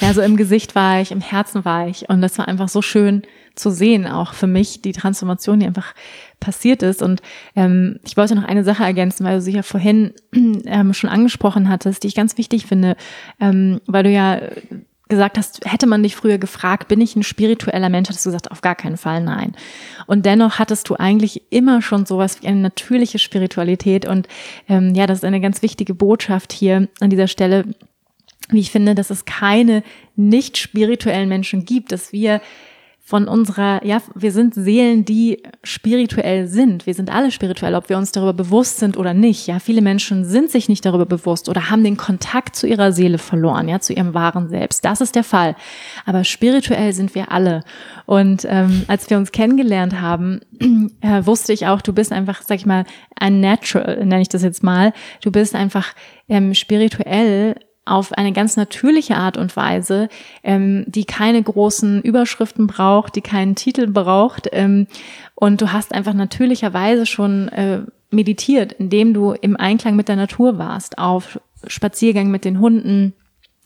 Ja, so im Gesicht war ich, im Herzen war ich und das war einfach so schön zu sehen, auch für mich, die Transformation, die einfach passiert ist. Und ähm, ich wollte noch eine Sache ergänzen, weil du sie ja vorhin ähm, schon angesprochen hattest, die ich ganz wichtig finde, ähm, weil du ja gesagt hast, hätte man dich früher gefragt, bin ich ein spiritueller Mensch, hattest du gesagt, auf gar keinen Fall nein. Und dennoch hattest du eigentlich immer schon sowas wie eine natürliche Spiritualität. Und ähm, ja, das ist eine ganz wichtige Botschaft hier an dieser Stelle, wie ich finde, dass es keine nicht spirituellen Menschen gibt, dass wir von unserer, ja, wir sind Seelen, die spirituell sind. Wir sind alle spirituell, ob wir uns darüber bewusst sind oder nicht. Ja, viele Menschen sind sich nicht darüber bewusst oder haben den Kontakt zu ihrer Seele verloren, ja, zu ihrem wahren Selbst. Das ist der Fall. Aber spirituell sind wir alle. Und ähm, als wir uns kennengelernt haben, äh, wusste ich auch, du bist einfach, sag ich mal, ein Natural, nenne ich das jetzt mal. Du bist einfach ähm, spirituell auf eine ganz natürliche Art und Weise, ähm, die keine großen Überschriften braucht, die keinen Titel braucht. Ähm, und du hast einfach natürlicherweise schon äh, meditiert, indem du im Einklang mit der Natur warst, auf Spaziergängen mit den Hunden,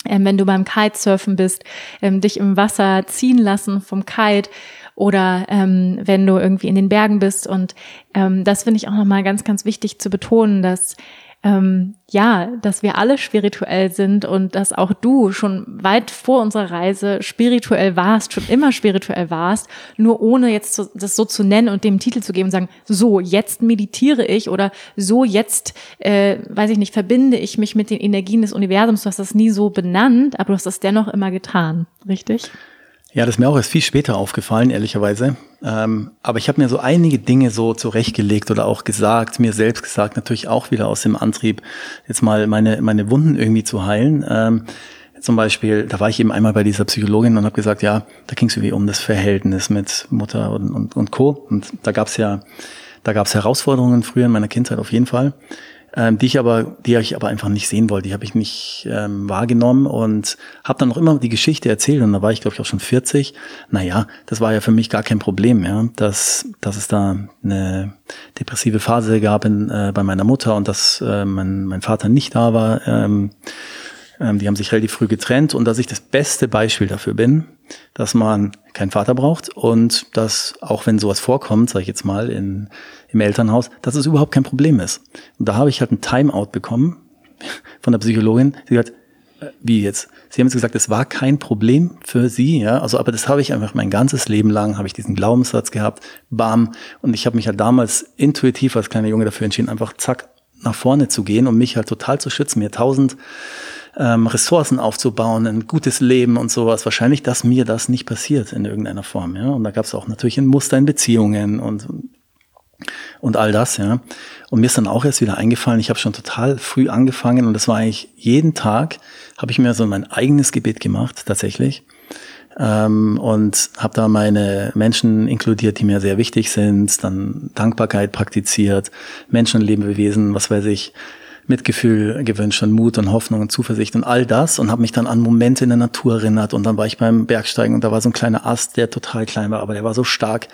ähm, wenn du beim Kitesurfen bist, ähm, dich im Wasser ziehen lassen vom Kite oder ähm, wenn du irgendwie in den Bergen bist. Und ähm, das finde ich auch nochmal ganz, ganz wichtig zu betonen, dass ähm, ja, dass wir alle spirituell sind und dass auch du schon weit vor unserer Reise spirituell warst, schon immer spirituell warst, nur ohne jetzt zu, das so zu nennen und dem Titel zu geben und sagen, so, jetzt meditiere ich oder so, jetzt, äh, weiß ich nicht, verbinde ich mich mit den Energien des Universums. Du hast das nie so benannt, aber du hast das dennoch immer getan, richtig? Ja, das ist mir auch erst viel später aufgefallen, ehrlicherweise. Ähm, aber ich habe mir so einige Dinge so zurechtgelegt oder auch gesagt, mir selbst gesagt, natürlich auch wieder aus dem Antrieb, jetzt mal meine, meine Wunden irgendwie zu heilen. Ähm, zum Beispiel, da war ich eben einmal bei dieser Psychologin und habe gesagt, ja, da ging es irgendwie um das Verhältnis mit Mutter und, und, und Co. Und da gab es ja, da gab es Herausforderungen früher in meiner Kindheit auf jeden Fall. Ähm, die ich aber, die ich aber einfach nicht sehen wollte. Die habe ich nicht ähm, wahrgenommen und habe dann noch immer die Geschichte erzählt. Und da war ich, glaube ich, auch schon 40. Naja, das war ja für mich gar kein Problem, ja, dass, dass es da eine depressive Phase gab in, äh, bei meiner Mutter und dass äh, mein, mein Vater nicht da war. Ähm, ähm, die haben sich relativ früh getrennt und dass ich das beste Beispiel dafür bin, dass man keinen Vater braucht und dass auch wenn sowas vorkommt, sage ich jetzt mal, in, im Elternhaus, dass es überhaupt kein Problem ist. Und da habe ich halt ein Timeout bekommen von der Psychologin, die hat äh, wie jetzt? Sie haben jetzt gesagt, es war kein Problem für Sie, ja. Also, aber das habe ich einfach mein ganzes Leben lang, habe ich diesen Glaubenssatz gehabt, bam. Und ich habe mich halt damals intuitiv als kleiner Junge dafür entschieden, einfach zack nach vorne zu gehen und mich halt total zu schützen, mir tausend ähm, Ressourcen aufzubauen, ein gutes Leben und sowas. Wahrscheinlich, dass mir das nicht passiert in irgendeiner Form. Ja? Und da gab es auch natürlich ein Muster in Beziehungen und und all das, ja. Und mir ist dann auch erst wieder eingefallen, ich habe schon total früh angefangen und das war eigentlich jeden Tag, habe ich mir so mein eigenes Gebet gemacht, tatsächlich. Ähm, und habe da meine Menschen inkludiert, die mir sehr wichtig sind, dann Dankbarkeit praktiziert, Menschenlebewesen, was weiß ich, Mitgefühl gewünscht und Mut und Hoffnung und Zuversicht und all das und habe mich dann an Momente in der Natur erinnert und dann war ich beim Bergsteigen und da war so ein kleiner Ast, der total klein war, aber der war so stark.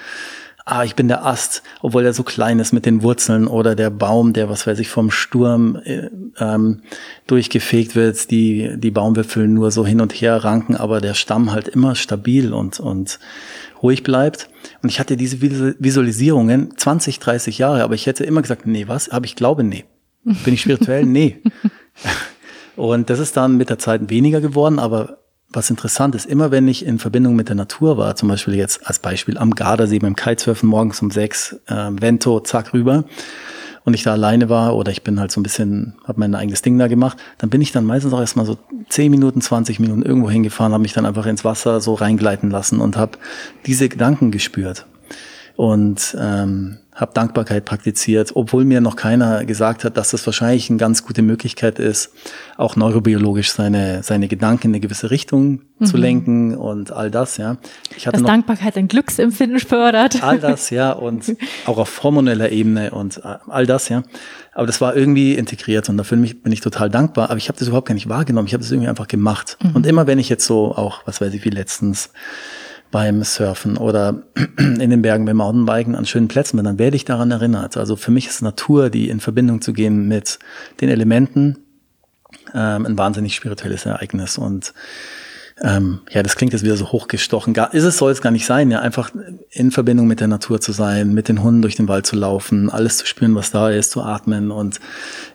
Ah, ich bin der Ast, obwohl der so klein ist mit den Wurzeln oder der Baum, der, was weiß ich, vom Sturm äh, ähm, durchgefegt wird, die, die Baumwipfel nur so hin und her ranken, aber der Stamm halt immer stabil und, und ruhig bleibt. Und ich hatte diese Visualisierungen 20, 30 Jahre, aber ich hätte immer gesagt, nee, was? Aber ich glaube, nee. Bin ich spirituell? Nee. Und das ist dann mit der Zeit weniger geworden, aber was interessant ist, immer wenn ich in Verbindung mit der Natur war, zum Beispiel jetzt als Beispiel am Gardasee beim Kitesurfen morgens um sechs, äh, Vento, zack rüber, und ich da alleine war oder ich bin halt so ein bisschen, habe mein eigenes Ding da gemacht, dann bin ich dann meistens auch erstmal so zehn Minuten, 20 Minuten irgendwo hingefahren, habe mich dann einfach ins Wasser so reingleiten lassen und habe diese Gedanken gespürt und ähm, habe Dankbarkeit praktiziert, obwohl mir noch keiner gesagt hat, dass das wahrscheinlich eine ganz gute Möglichkeit ist, auch neurobiologisch seine seine Gedanken in eine gewisse Richtung mhm. zu lenken und all das, ja. Ich hatte Dass Dankbarkeit ein Glücksempfinden fördert. All das, ja, und auch auf hormoneller Ebene und äh, all das, ja. Aber das war irgendwie integriert und dafür bin ich total dankbar. Aber ich habe das überhaupt gar nicht wahrgenommen. Ich habe das irgendwie einfach gemacht. Mhm. Und immer wenn ich jetzt so auch, was weiß ich, wie letztens beim Surfen oder in den Bergen beim Mountainbiken an schönen Plätzen bin, dann werde ich daran erinnert. Also für mich ist Natur, die in Verbindung zu gehen mit den Elementen, ähm, ein wahnsinnig spirituelles Ereignis. Und ähm, ja, das klingt jetzt wieder so hochgestochen. Gar, ist es, soll es gar nicht sein, ja, einfach in Verbindung mit der Natur zu sein, mit den Hunden durch den Wald zu laufen, alles zu spüren, was da ist, zu atmen und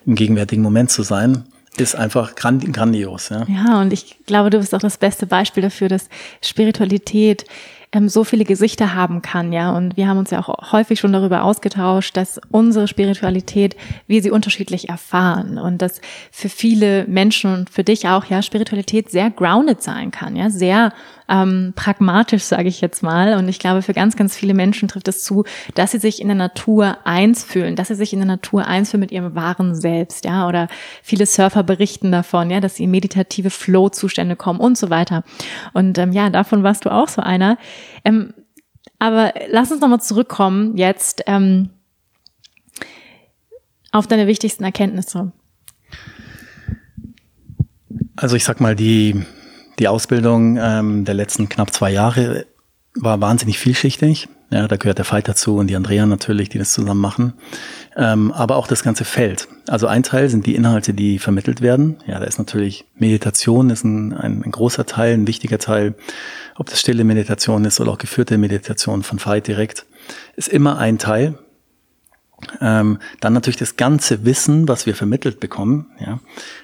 im gegenwärtigen Moment zu sein ist einfach grandios. Ja. ja, und ich glaube, du bist auch das beste Beispiel dafür, dass Spiritualität ähm, so viele Gesichter haben kann, ja. Und wir haben uns ja auch häufig schon darüber ausgetauscht, dass unsere Spiritualität, wir sie unterschiedlich erfahren und dass für viele Menschen und für dich auch, ja, Spiritualität sehr grounded sein kann, ja, sehr ähm, pragmatisch, sage ich jetzt mal. Und ich glaube, für ganz, ganz viele Menschen trifft es zu, dass sie sich in der Natur eins fühlen, dass sie sich in der Natur eins fühlen mit ihrem wahren Selbst, ja. Oder viele Surfer berichten davon, ja, dass sie in meditative Flow-Zustände kommen und so weiter. Und ähm, ja, davon warst du auch so einer. Ähm, aber lass uns nochmal zurückkommen jetzt ähm, auf deine wichtigsten Erkenntnisse. Also ich sag mal, die, die Ausbildung ähm, der letzten knapp zwei Jahre war wahnsinnig vielschichtig. Ja, da gehört der Veit dazu und die Andrea natürlich, die das zusammen machen. Ähm, aber auch das ganze Feld. Also ein Teil sind die Inhalte, die vermittelt werden. Ja, da ist natürlich Meditation ist ein, ein, ein großer Teil, ein wichtiger Teil. Ob das stille Meditation ist oder auch geführte Meditation von Veit direkt, ist immer ein Teil. Ähm, dann natürlich das ganze Wissen, was wir vermittelt bekommen, ja,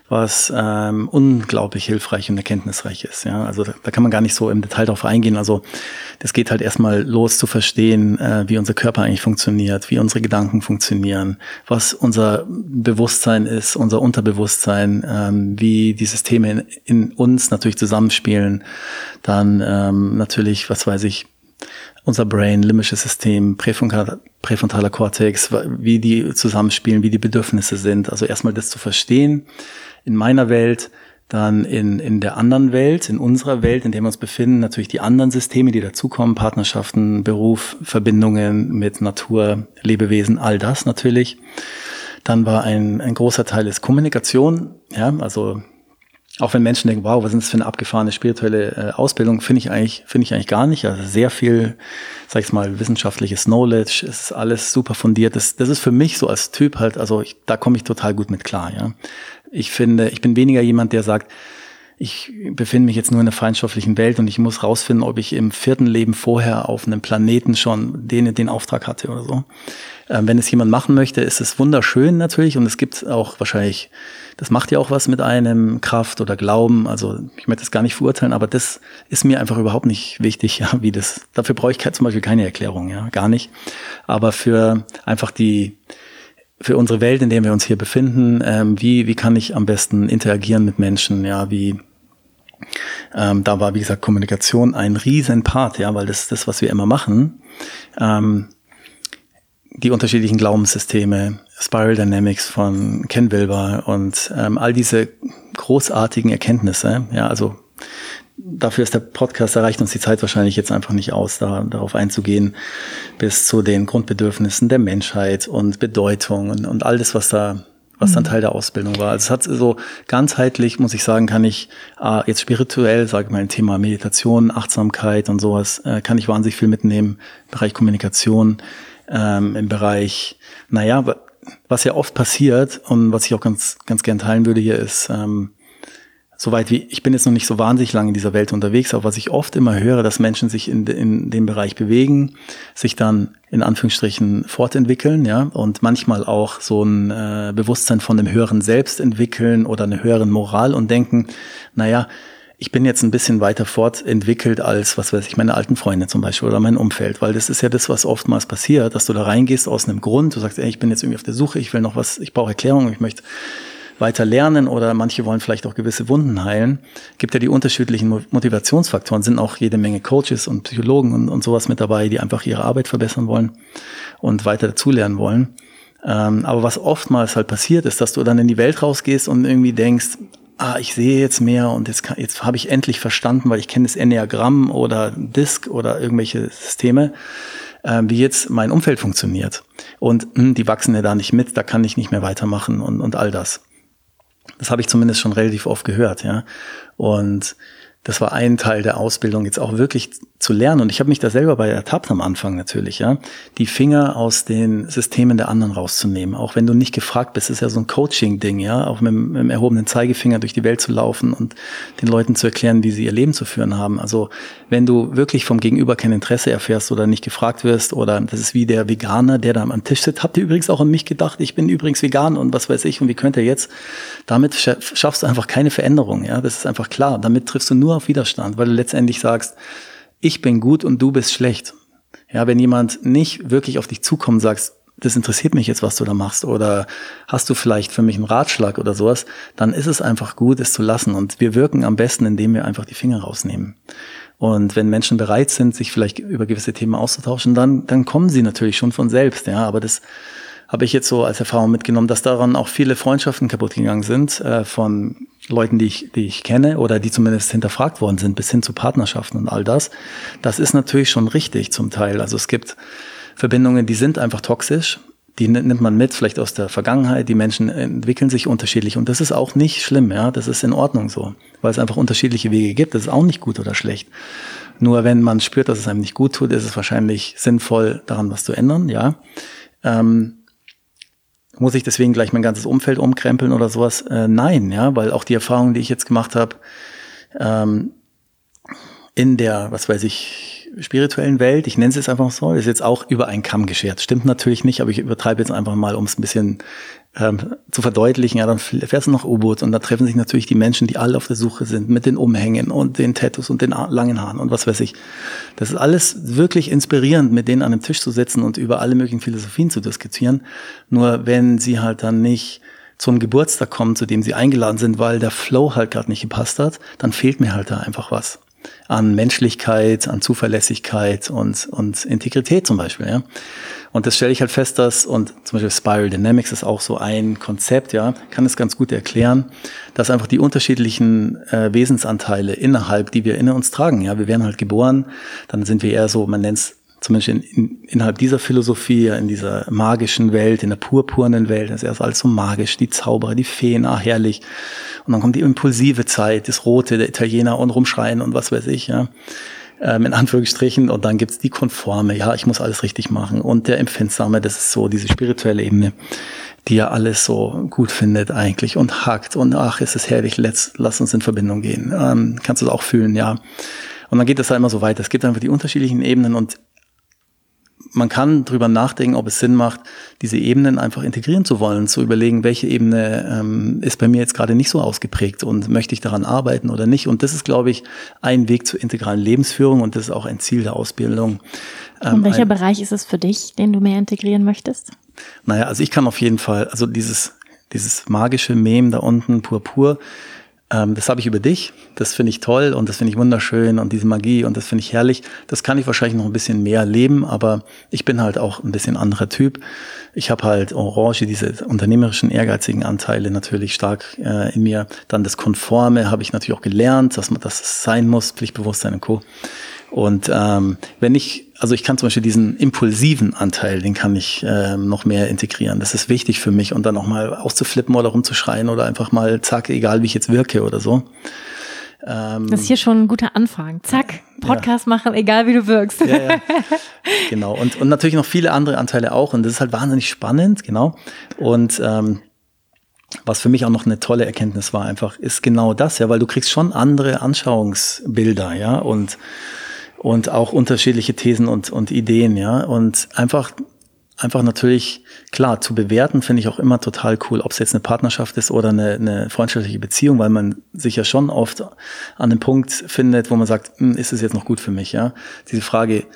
was ähm, unglaublich hilfreich und erkenntnisreich ist. Ja. Also da, da, kann man gar nicht so im Detail drauf eingehen. Also das geht halt erstmal los zu verstehen, äh, wie unser Körper eigentlich funktioniert, wie unsere Gedanken funktionieren, was unser Bewusstsein ist, unser Unterbewusstsein, ähm, wie die Systeme in, in, uns natürlich zusammenspielen. Dann ähm, natürlich, was weiß ich, unser Brain, limbisches System, präfrontaler, präfrontaler Kortex, wie die zusammenspielen, wie die Bedürfnisse sind. Also erstmal das zu verstehen in meiner Welt, dann in, in der anderen Welt, in unserer Welt, in der wir uns befinden, natürlich die anderen Systeme, die dazukommen, Partnerschaften, Beruf, Verbindungen mit Natur, Lebewesen, all das natürlich dann war ein, ein großer Teil ist Kommunikation, ja, also auch wenn Menschen denken, wow, was ist das für eine abgefahrene spirituelle äh, Ausbildung, finde ich eigentlich, finde ich eigentlich gar nicht. Also sehr viel, sag ich mal, wissenschaftliches Knowledge, ist alles super fundiert. Das, das ist für mich so als Typ halt, also ich, da komme ich total gut mit klar, ja. Ich finde, ich bin weniger jemand, der sagt, ich befinde mich jetzt nur in einer feindschaftlichen Welt und ich muss rausfinden, ob ich im vierten Leben vorher auf einem Planeten schon den, den Auftrag hatte oder so. Ähm, wenn es jemand machen möchte, ist es wunderschön natürlich und es gibt auch wahrscheinlich, das macht ja auch was mit einem Kraft oder Glauben. Also ich möchte das gar nicht verurteilen, aber das ist mir einfach überhaupt nicht wichtig, ja, wie das. Dafür brauche ich zum Beispiel keine Erklärung, ja, gar nicht. Aber für einfach die für unsere Welt, in der wir uns hier befinden, ähm, wie, wie kann ich am besten interagieren mit Menschen, ja, wie, ähm, da war, wie gesagt, Kommunikation ein riesen Part, ja, weil das ist das, was wir immer machen. Ähm, die unterschiedlichen Glaubenssysteme, Spiral Dynamics von Ken Wilber und ähm, all diese großartigen Erkenntnisse, ja, also dafür ist der Podcast, da reicht uns die Zeit wahrscheinlich jetzt einfach nicht aus, da, darauf einzugehen, bis zu den Grundbedürfnissen der Menschheit und Bedeutung und, und all das, was da was dann mhm. Teil der Ausbildung war. Also es hat so ganzheitlich, muss ich sagen, kann ich äh, jetzt spirituell, sage ich mal, ein Thema Meditation, Achtsamkeit und sowas, äh, kann ich wahnsinnig viel mitnehmen im Bereich Kommunikation, ähm, im Bereich, naja, was ja oft passiert und was ich auch ganz, ganz gern teilen würde hier ist, ähm, soweit wie, ich bin jetzt noch nicht so wahnsinnig lange in dieser Welt unterwegs, aber was ich oft immer höre, dass Menschen sich in, in dem Bereich bewegen, sich dann in Anführungsstrichen fortentwickeln, ja, und manchmal auch so ein äh, Bewusstsein von einem höheren Selbst entwickeln oder eine höheren Moral und denken, naja, ich bin jetzt ein bisschen weiter fortentwickelt als, was weiß ich, meine alten Freunde zum Beispiel oder mein Umfeld, weil das ist ja das, was oftmals passiert, dass du da reingehst aus einem Grund, du sagst, ey, ich bin jetzt irgendwie auf der Suche, ich will noch was, ich brauche Erklärung, ich möchte weiter lernen oder manche wollen vielleicht auch gewisse Wunden heilen. Gibt ja die unterschiedlichen Motivationsfaktoren, sind auch jede Menge Coaches und Psychologen und, und sowas mit dabei, die einfach ihre Arbeit verbessern wollen und weiter dazulernen wollen. Ähm, aber was oftmals halt passiert ist, dass du dann in die Welt rausgehst und irgendwie denkst, ah, ich sehe jetzt mehr und jetzt, kann, jetzt habe ich endlich verstanden, weil ich kenne das Enneagramm oder Disk oder irgendwelche Systeme, äh, wie jetzt mein Umfeld funktioniert. Und mh, hm, die wachsen ja da nicht mit, da kann ich nicht mehr weitermachen und, und all das. Das habe ich zumindest schon relativ oft gehört, ja. Und das war ein Teil der Ausbildung, jetzt auch wirklich zu lernen. Und ich habe mich da selber bei ertappt am Anfang natürlich, ja, die Finger aus den Systemen der anderen rauszunehmen. Auch wenn du nicht gefragt bist, ist ja so ein Coaching-Ding, ja, auch mit, mit dem erhobenen Zeigefinger durch die Welt zu laufen und den Leuten zu erklären, wie sie ihr Leben zu führen haben. Also wenn du wirklich vom Gegenüber kein Interesse erfährst oder nicht gefragt wirst oder das ist wie der Veganer, der da am Tisch sitzt, habt ihr übrigens auch an mich gedacht, ich bin übrigens vegan und was weiß ich und wie könnt ihr jetzt? Damit schaffst du einfach keine Veränderung, ja, das ist einfach klar. Damit triffst du nur auf Widerstand, weil du letztendlich sagst, ich bin gut und du bist schlecht. Ja, wenn jemand nicht wirklich auf dich zukommt sagst, das interessiert mich jetzt, was du da machst, oder hast du vielleicht für mich einen Ratschlag oder sowas, dann ist es einfach gut, es zu lassen. Und wir wirken am besten, indem wir einfach die Finger rausnehmen. Und wenn Menschen bereit sind, sich vielleicht über gewisse Themen auszutauschen, dann, dann kommen sie natürlich schon von selbst, ja. Aber das habe ich jetzt so als Erfahrung mitgenommen, dass daran auch viele Freundschaften kaputt gegangen sind äh, von Leuten, die ich, die ich kenne oder die zumindest hinterfragt worden sind, bis hin zu Partnerschaften und all das. Das ist natürlich schon richtig zum Teil. Also es gibt Verbindungen, die sind einfach toxisch. Die nimmt man mit, vielleicht aus der Vergangenheit. Die Menschen entwickeln sich unterschiedlich und das ist auch nicht schlimm, ja. Das ist in Ordnung so, weil es einfach unterschiedliche Wege gibt. Das ist auch nicht gut oder schlecht. Nur wenn man spürt, dass es einem nicht gut tut, ist es wahrscheinlich sinnvoll, daran was zu ändern, ja. Ähm, muss ich deswegen gleich mein ganzes Umfeld umkrempeln oder sowas? Äh, nein, ja, weil auch die Erfahrung, die ich jetzt gemacht habe, ähm, in der, was weiß ich, spirituellen Welt, ich nenne es jetzt einfach so, ist jetzt auch über einen Kamm geschert. Stimmt natürlich nicht, aber ich übertreibe jetzt einfach mal, um es ein bisschen ähm, zu verdeutlichen, ja, dann fährst du nach U-Boot und da treffen sich natürlich die Menschen, die alle auf der Suche sind, mit den Umhängen und den Tattoos und den langen Haaren und was weiß ich. Das ist alles wirklich inspirierend, mit denen an einem Tisch zu sitzen und über alle möglichen Philosophien zu diskutieren. Nur wenn sie halt dann nicht zum Geburtstag kommen, zu dem sie eingeladen sind, weil der Flow halt gerade nicht gepasst hat, dann fehlt mir halt da einfach was an Menschlichkeit, an Zuverlässigkeit und, und Integrität zum Beispiel. Ja. Und das stelle ich halt fest, dass, und zum Beispiel Spiral Dynamics ist auch so ein Konzept, ja, kann es ganz gut erklären, dass einfach die unterschiedlichen äh, Wesensanteile innerhalb, die wir in uns tragen, ja, wir werden halt geboren, dann sind wir eher so, man nennt es zumindest in, in, innerhalb dieser Philosophie, in dieser magischen Welt, in der purpurnen Welt, das ist erst alles so magisch, die Zauberer, die Feen, ah, herrlich. Und dann kommt die impulsive Zeit, das Rote, der Italiener und rumschreien und was weiß ich, ja. Ähm, in Anführungsstrichen. Und dann gibt's die Konforme, ja, ich muss alles richtig machen. Und der Empfindsame, das ist so diese spirituelle Ebene, die ja alles so gut findet eigentlich und hakt und ach, ist es herrlich, let's, lass uns in Verbindung gehen. Ähm, kannst du es auch fühlen, ja. Und dann geht es halt immer so weiter. Es gibt einfach die unterschiedlichen Ebenen und man kann drüber nachdenken, ob es Sinn macht, diese Ebenen einfach integrieren zu wollen, zu überlegen, welche Ebene ähm, ist bei mir jetzt gerade nicht so ausgeprägt und möchte ich daran arbeiten oder nicht. Und das ist, glaube ich, ein Weg zur integralen Lebensführung und das ist auch ein Ziel der Ausbildung. Ähm, und welcher Bereich ist es für dich, den du mehr integrieren möchtest? Naja, also ich kann auf jeden Fall, also dieses, dieses magische Mem da unten, purpur, ähm, das habe ich über dich. Das finde ich toll und das finde ich wunderschön und diese Magie und das finde ich herrlich. Das kann ich wahrscheinlich noch ein bisschen mehr leben, aber ich bin halt auch ein bisschen anderer Typ. Ich habe halt Orange, diese unternehmerischen, ehrgeizigen Anteile natürlich stark äh, in mir. Dann das Konforme habe ich natürlich auch gelernt, dass man das sein muss, Pflichtbewusstsein und Co. Und ähm, wenn ich, also ich kann zum Beispiel diesen impulsiven Anteil, den kann ich ähm, noch mehr integrieren. Das ist wichtig für mich und dann auch mal auszuflippen oder rumzuschreien oder einfach mal zack, egal wie ich jetzt wirke oder so. Ähm, das ist hier schon ein guter Anfang. Zack, Podcast ja. machen, egal wie du wirkst. Ja, ja. Genau. Und, und natürlich noch viele andere Anteile auch. Und das ist halt wahnsinnig spannend, genau. Und ähm, was für mich auch noch eine tolle Erkenntnis war, einfach, ist genau das, ja, weil du kriegst schon andere Anschauungsbilder, ja, und und auch unterschiedliche Thesen und, und Ideen, ja. Und einfach, einfach natürlich, klar, zu bewerten finde ich auch immer total cool, ob es jetzt eine Partnerschaft ist oder eine, eine freundschaftliche Beziehung, weil man sich ja schon oft an dem Punkt findet, wo man sagt, hm, ist es jetzt noch gut für mich, ja. Diese Frage,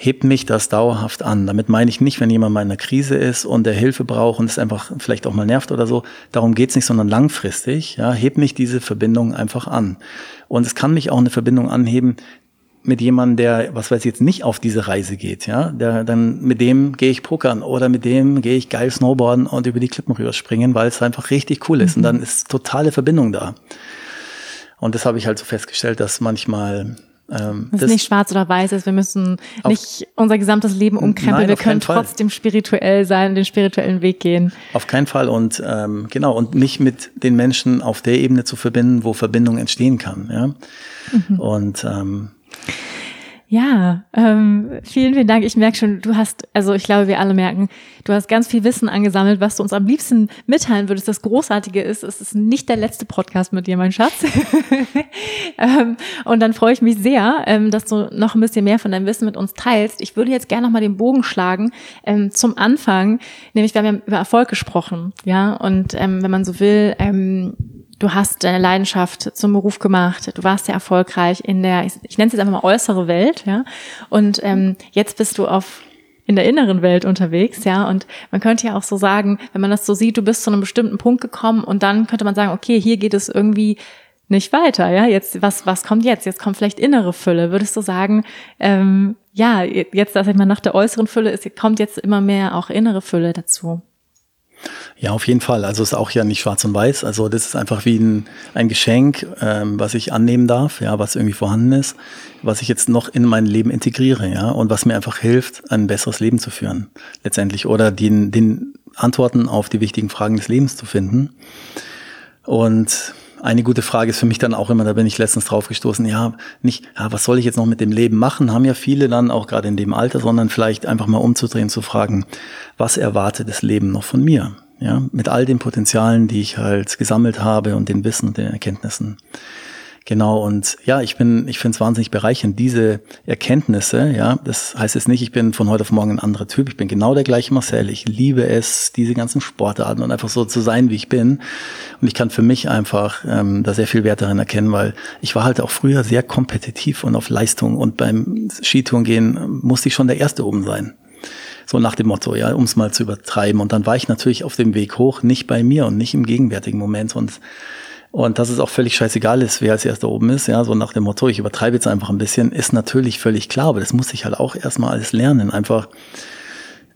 hebt mich das dauerhaft an. Damit meine ich nicht, wenn jemand mal in einer Krise ist und der Hilfe braucht und es einfach vielleicht auch mal nervt oder so. Darum geht's nicht, sondern langfristig. Ja, hebt mich diese Verbindung einfach an. Und es kann mich auch eine Verbindung anheben, mit jemandem, der, was weiß ich jetzt, nicht auf diese Reise geht, ja, der, dann mit dem gehe ich pokern oder mit dem gehe ich geil snowboarden und über die Klippen rüberspringen, weil es einfach richtig cool ist mhm. und dann ist totale Verbindung da. Und das habe ich halt so festgestellt, dass manchmal ähm, das ist nicht schwarz oder weiß ist. Wir müssen nicht unser gesamtes Leben umkrempeln. Nein, wir können trotzdem spirituell sein, den spirituellen Weg gehen. Auf keinen Fall. Und ähm, genau, und mich mit den Menschen auf der Ebene zu verbinden, wo Verbindung entstehen kann. Ja? Mhm. Und ähm, ja, ähm, vielen, vielen Dank. Ich merke schon, du hast, also ich glaube, wir alle merken, du hast ganz viel Wissen angesammelt, was du uns am liebsten mitteilen würdest. Das Großartige ist, es ist nicht der letzte Podcast mit dir, mein Schatz. ähm, und dann freue ich mich sehr, ähm, dass du noch ein bisschen mehr von deinem Wissen mit uns teilst. Ich würde jetzt gerne noch mal den Bogen schlagen ähm, zum Anfang, nämlich wir haben ja über Erfolg gesprochen, ja, und ähm, wenn man so will, ähm, du hast deine Leidenschaft zum Beruf gemacht, du warst sehr erfolgreich in der, ich, ich nenne es jetzt einfach mal äußere Welt, ja. Und ähm, jetzt bist du auf in der inneren Welt unterwegs, ja. Und man könnte ja auch so sagen, wenn man das so sieht, du bist zu einem bestimmten Punkt gekommen und dann könnte man sagen, okay, hier geht es irgendwie nicht weiter, ja. Jetzt, was, was kommt jetzt? Jetzt kommt vielleicht innere Fülle. Würdest du sagen, ähm, ja, jetzt, dass ich mal nach der äußeren Fülle ist, kommt jetzt immer mehr auch innere Fülle dazu? Ja, auf jeden Fall. Also ist auch ja nicht schwarz und weiß. Also das ist einfach wie ein, ein Geschenk, ähm, was ich annehmen darf, ja, was irgendwie vorhanden ist, was ich jetzt noch in mein Leben integriere, ja, und was mir einfach hilft, ein besseres Leben zu führen, letztendlich. Oder den, den Antworten auf die wichtigen Fragen des Lebens zu finden. Und eine gute Frage ist für mich dann auch immer, da bin ich letztens drauf gestoßen, ja, nicht, ja, was soll ich jetzt noch mit dem Leben machen, haben ja viele dann auch gerade in dem Alter, sondern vielleicht einfach mal umzudrehen, zu fragen, was erwartet das Leben noch von mir? Ja, mit all den Potenzialen, die ich halt gesammelt habe und den Wissen und den Erkenntnissen. Genau, und ja, ich bin, ich finde es wahnsinnig bereichernd, diese Erkenntnisse, ja, das heißt jetzt nicht, ich bin von heute auf morgen ein anderer Typ, ich bin genau der gleiche Marcel, ich liebe es, diese ganzen Sportarten und einfach so zu sein, wie ich bin. Und ich kann für mich einfach ähm, da sehr viel Wert darin erkennen, weil ich war halt auch früher sehr kompetitiv und auf Leistung und beim Skitouren gehen musste ich schon der Erste oben sein. So nach dem Motto, ja, um es mal zu übertreiben. Und dann war ich natürlich auf dem Weg hoch, nicht bei mir und nicht im gegenwärtigen Moment. Und und dass es auch völlig scheißegal ist, wer als erster oben ist, ja, so nach dem Motto, ich übertreibe jetzt einfach ein bisschen, ist natürlich völlig klar, aber das muss ich halt auch erstmal alles lernen, einfach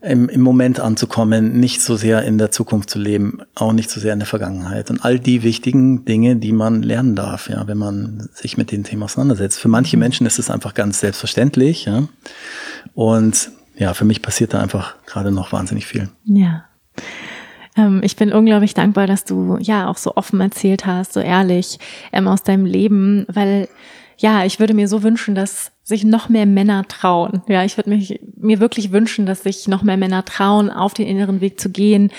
im, im Moment anzukommen, nicht so sehr in der Zukunft zu leben, auch nicht so sehr in der Vergangenheit und all die wichtigen Dinge, die man lernen darf, ja, wenn man sich mit den Themen auseinandersetzt. Für manche mhm. Menschen ist es einfach ganz selbstverständlich, ja. Und ja, für mich passiert da einfach gerade noch wahnsinnig viel. Ja. Ähm, ich bin unglaublich dankbar, dass du ja auch so offen erzählt hast, so ehrlich ähm, aus deinem Leben, weil ja, ich würde mir so wünschen, dass sich noch mehr Männer trauen. Ja, ich würde mich mir wirklich wünschen, dass sich noch mehr Männer trauen, auf den inneren Weg zu gehen,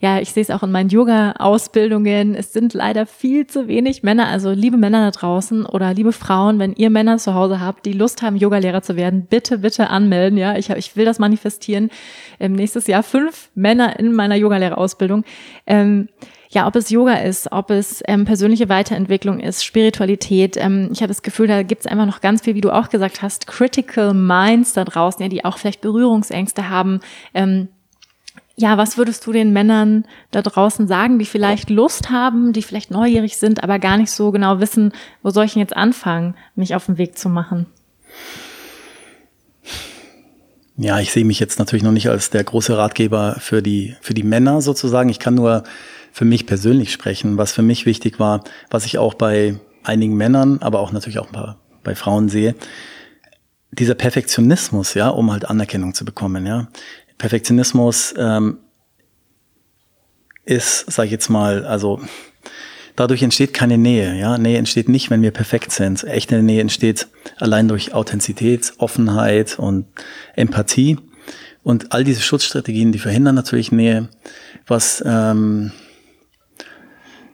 ja, ich sehe es auch in meinen Yoga-Ausbildungen. Es sind leider viel zu wenig Männer. Also liebe Männer da draußen oder liebe Frauen, wenn ihr Männer zu Hause habt, die Lust haben, Yogalehrer zu werden, bitte, bitte anmelden. Ja, ich, hab, ich will das manifestieren. Ähm, nächstes Jahr fünf Männer in meiner Yogalehrerausbildung. Ähm, ja, ob es Yoga ist, ob es ähm, persönliche Weiterentwicklung ist, Spiritualität. Ähm, ich habe das Gefühl, da gibt es einfach noch ganz viel, wie du auch gesagt hast, Critical Minds da draußen, ja, die auch vielleicht Berührungsängste haben. Ähm, ja, was würdest du den Männern da draußen sagen, die vielleicht Lust haben, die vielleicht neugierig sind, aber gar nicht so genau wissen, wo soll ich denn jetzt anfangen, mich auf den Weg zu machen? Ja, ich sehe mich jetzt natürlich noch nicht als der große Ratgeber für die, für die Männer sozusagen. Ich kann nur für mich persönlich sprechen, was für mich wichtig war, was ich auch bei einigen Männern, aber auch natürlich auch bei Frauen sehe. Dieser Perfektionismus, ja, um halt Anerkennung zu bekommen, ja. Perfektionismus ähm, ist, sage ich jetzt mal, also dadurch entsteht keine Nähe. Ja, Nähe entsteht nicht, wenn wir perfekt sind. Echte Nähe entsteht allein durch Authentizität, Offenheit und Empathie. Und all diese Schutzstrategien, die verhindern natürlich Nähe. Was ähm,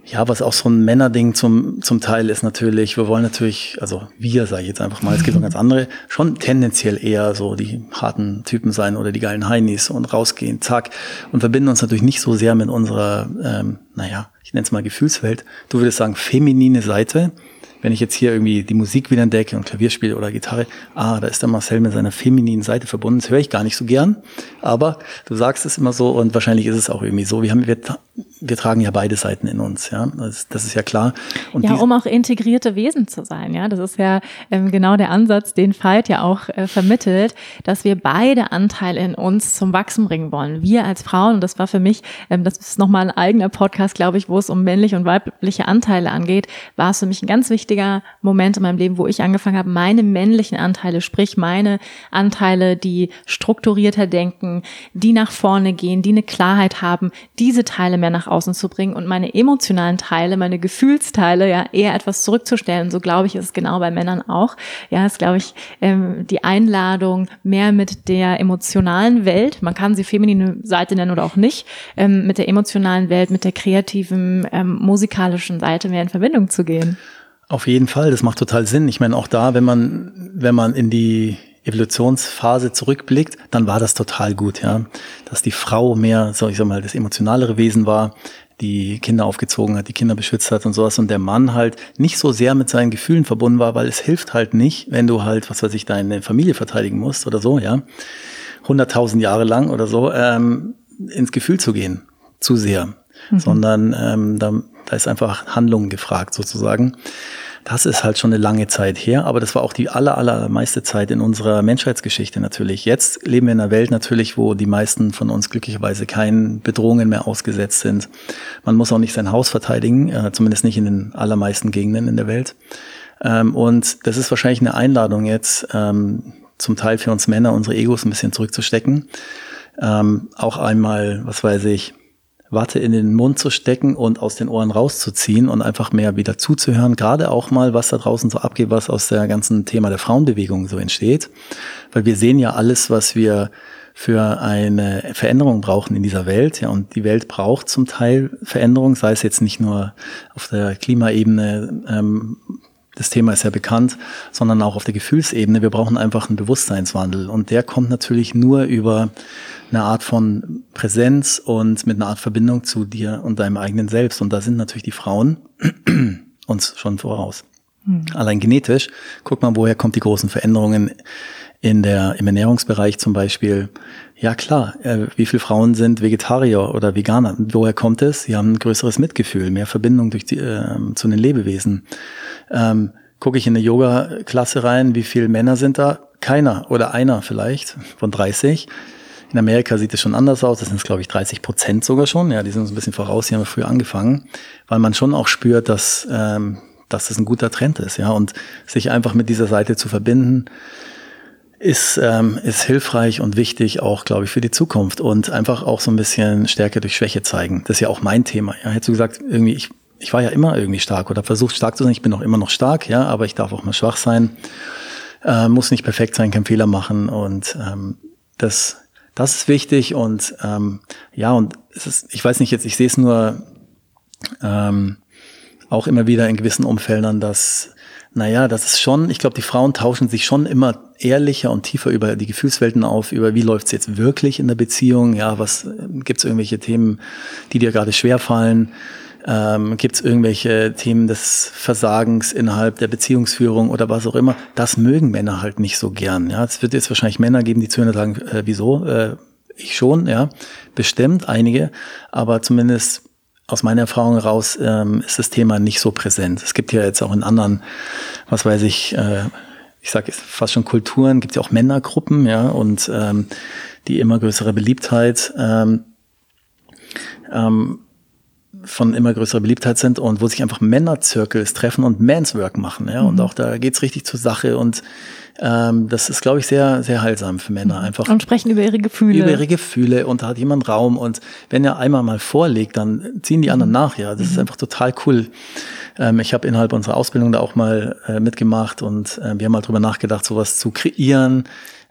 ja, was auch so ein Männerding zum, zum Teil ist natürlich, wir wollen natürlich, also wir, sage ich jetzt einfach mal, es gibt noch ganz andere, schon tendenziell eher so die harten Typen sein oder die geilen Heinis und rausgehen, zack, und verbinden uns natürlich nicht so sehr mit unserer, ähm, naja, ich nenne es mal Gefühlswelt. Du würdest sagen, feminine Seite wenn ich jetzt hier irgendwie die Musik wieder entdecke und Klavier spiele oder Gitarre, ah, da ist der Marcel mit seiner femininen Seite verbunden. Das höre ich gar nicht so gern, aber du sagst es immer so und wahrscheinlich ist es auch irgendwie so. Wir haben, wir, wir tragen ja beide Seiten in uns, ja. Das, das ist ja klar. Und ja, um auch integrierte Wesen zu sein, ja. Das ist ja ähm, genau der Ansatz, den Veit ja auch äh, vermittelt, dass wir beide Anteile in uns zum Wachsen bringen wollen. Wir als Frauen, und das war für mich, ähm, das ist nochmal ein eigener Podcast, glaube ich, wo es um männliche und weibliche Anteile angeht, war es für mich ein ganz wichtiger wichtiger Moment in meinem Leben, wo ich angefangen habe, meine männlichen Anteile, sprich meine Anteile, die strukturierter denken, die nach vorne gehen, die eine Klarheit haben, diese Teile mehr nach außen zu bringen und meine emotionalen Teile, meine Gefühlsteile, ja, eher etwas zurückzustellen. so glaube ich, ist es genau bei Männern auch. Ja, ist glaube ich ähm, die Einladung, mehr mit der emotionalen Welt, man kann sie feminine Seite nennen oder auch nicht, ähm, mit der emotionalen Welt, mit der kreativen, ähm, musikalischen Seite mehr in Verbindung zu gehen. Auf jeden Fall, das macht total Sinn. Ich meine, auch da, wenn man, wenn man in die Evolutionsphase zurückblickt, dann war das total gut, ja. Dass die Frau mehr, so ich sag mal, das emotionalere Wesen war, die Kinder aufgezogen hat, die Kinder beschützt hat und sowas und der Mann halt nicht so sehr mit seinen Gefühlen verbunden war, weil es hilft halt nicht, wenn du halt, was weiß ich, deine Familie verteidigen musst oder so, ja. Hunderttausend Jahre lang oder so, ähm, ins Gefühl zu gehen, zu sehr. Mhm. Sondern ähm, da da ist einfach Handlung gefragt sozusagen. Das ist halt schon eine lange Zeit her, aber das war auch die aller, allermeiste Zeit in unserer Menschheitsgeschichte natürlich. Jetzt leben wir in einer Welt natürlich, wo die meisten von uns glücklicherweise keinen Bedrohungen mehr ausgesetzt sind. Man muss auch nicht sein Haus verteidigen, äh, zumindest nicht in den allermeisten Gegenden in der Welt. Ähm, und das ist wahrscheinlich eine Einladung jetzt, ähm, zum Teil für uns Männer, unsere Egos ein bisschen zurückzustecken. Ähm, auch einmal, was weiß ich, Watte in den Mund zu stecken und aus den Ohren rauszuziehen und einfach mehr wieder zuzuhören. Gerade auch mal, was da draußen so abgeht, was aus der ganzen Thema der Frauenbewegung so entsteht. Weil wir sehen ja alles, was wir für eine Veränderung brauchen in dieser Welt. Ja, und die Welt braucht zum Teil Veränderung, sei es jetzt nicht nur auf der Klimaebene, ähm, das Thema ist ja bekannt, sondern auch auf der Gefühlsebene. Wir brauchen einfach einen Bewusstseinswandel. Und der kommt natürlich nur über eine Art von Präsenz und mit einer Art Verbindung zu dir und deinem eigenen Selbst. Und da sind natürlich die Frauen uns schon voraus. Mhm. Allein genetisch, guck mal, woher kommt die großen Veränderungen in der, im Ernährungsbereich zum Beispiel. Ja klar, äh, wie viele Frauen sind Vegetarier oder Veganer? Woher kommt es? Sie haben ein größeres Mitgefühl, mehr Verbindung durch die, äh, zu den Lebewesen. Ähm, Gucke ich in eine Yoga-Klasse rein, wie viele Männer sind da? Keiner oder einer vielleicht von 30. In Amerika sieht es schon anders aus. Das sind, glaube ich, 30 Prozent sogar schon. Ja, die sind uns ein bisschen voraus. Die haben wir früher angefangen, weil man schon auch spürt, dass, ähm, dass das ein guter Trend ist. Ja, und sich einfach mit dieser Seite zu verbinden, ist, ähm, ist hilfreich und wichtig auch, glaube ich, für die Zukunft und einfach auch so ein bisschen Stärke durch Schwäche zeigen. Das ist ja auch mein Thema. Ja, hättest du gesagt, irgendwie, ich, ich war ja immer irgendwie stark oder versucht stark zu sein. Ich bin auch immer noch stark, ja, aber ich darf auch mal schwach sein. Äh, muss nicht perfekt sein, keinen Fehler machen und ähm, das, das ist wichtig und ähm, ja, und es ist, ich weiß nicht jetzt, ich sehe es nur ähm, auch immer wieder in gewissen Umfeldern, dass naja, das ist schon, ich glaube, die Frauen tauschen sich schon immer ehrlicher und tiefer über die Gefühlswelten auf, über wie läuft's jetzt wirklich in der Beziehung, ja, was gibt's irgendwelche Themen, die dir gerade schwerfallen, ähm, gibt's irgendwelche Themen des Versagens innerhalb der Beziehungsführung oder was auch immer. Das mögen Männer halt nicht so gern. Ja, es wird jetzt wahrscheinlich Männer geben, die zuhören und sagen, äh, wieso? Äh, ich schon, ja, bestimmt einige, aber zumindest aus meiner Erfahrung heraus ähm, ist das Thema nicht so präsent. Es gibt ja jetzt auch in anderen, was weiß ich, äh, ich sage fast schon Kulturen, gibt ja auch Männergruppen, ja, und ähm, die immer größere Beliebtheit ähm, ähm, von immer größerer Beliebtheit sind und wo sich einfach Männerzirkels treffen und Manswork machen, ja, mhm. und auch da geht's richtig zur Sache und ähm, das ist, glaube ich, sehr, sehr heilsam für Männer. Mhm. Einfach und sprechen über ihre Gefühle. Über ihre Gefühle und da hat jemand Raum. Und wenn er einmal mal vorlegt, dann ziehen die anderen mhm. nach. Ja, das mhm. ist einfach total cool. Ähm, ich habe innerhalb unserer Ausbildung da auch mal äh, mitgemacht und äh, wir haben mal drüber nachgedacht, sowas zu kreieren.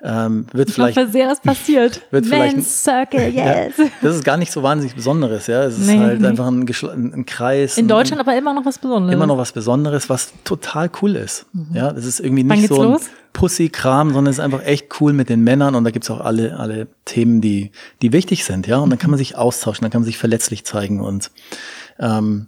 Ähm, wird ich vielleicht, hoffe sehr, es passiert. Wird Men's Circle, yes. Ja, das ist gar nicht so wahnsinnig Besonderes, ja. Es ist nee, halt nee. einfach ein, ein, Kreis. In Deutschland ein, aber immer noch was Besonderes. Immer noch was Besonderes, was total cool ist. Mhm. Ja, das ist irgendwie nicht so ein los? Pussy-Kram, sondern es ist einfach echt cool mit den Männern und da gibt's auch alle, alle Themen, die, die wichtig sind, ja. Und dann kann man sich austauschen, dann kann man sich verletzlich zeigen und ähm,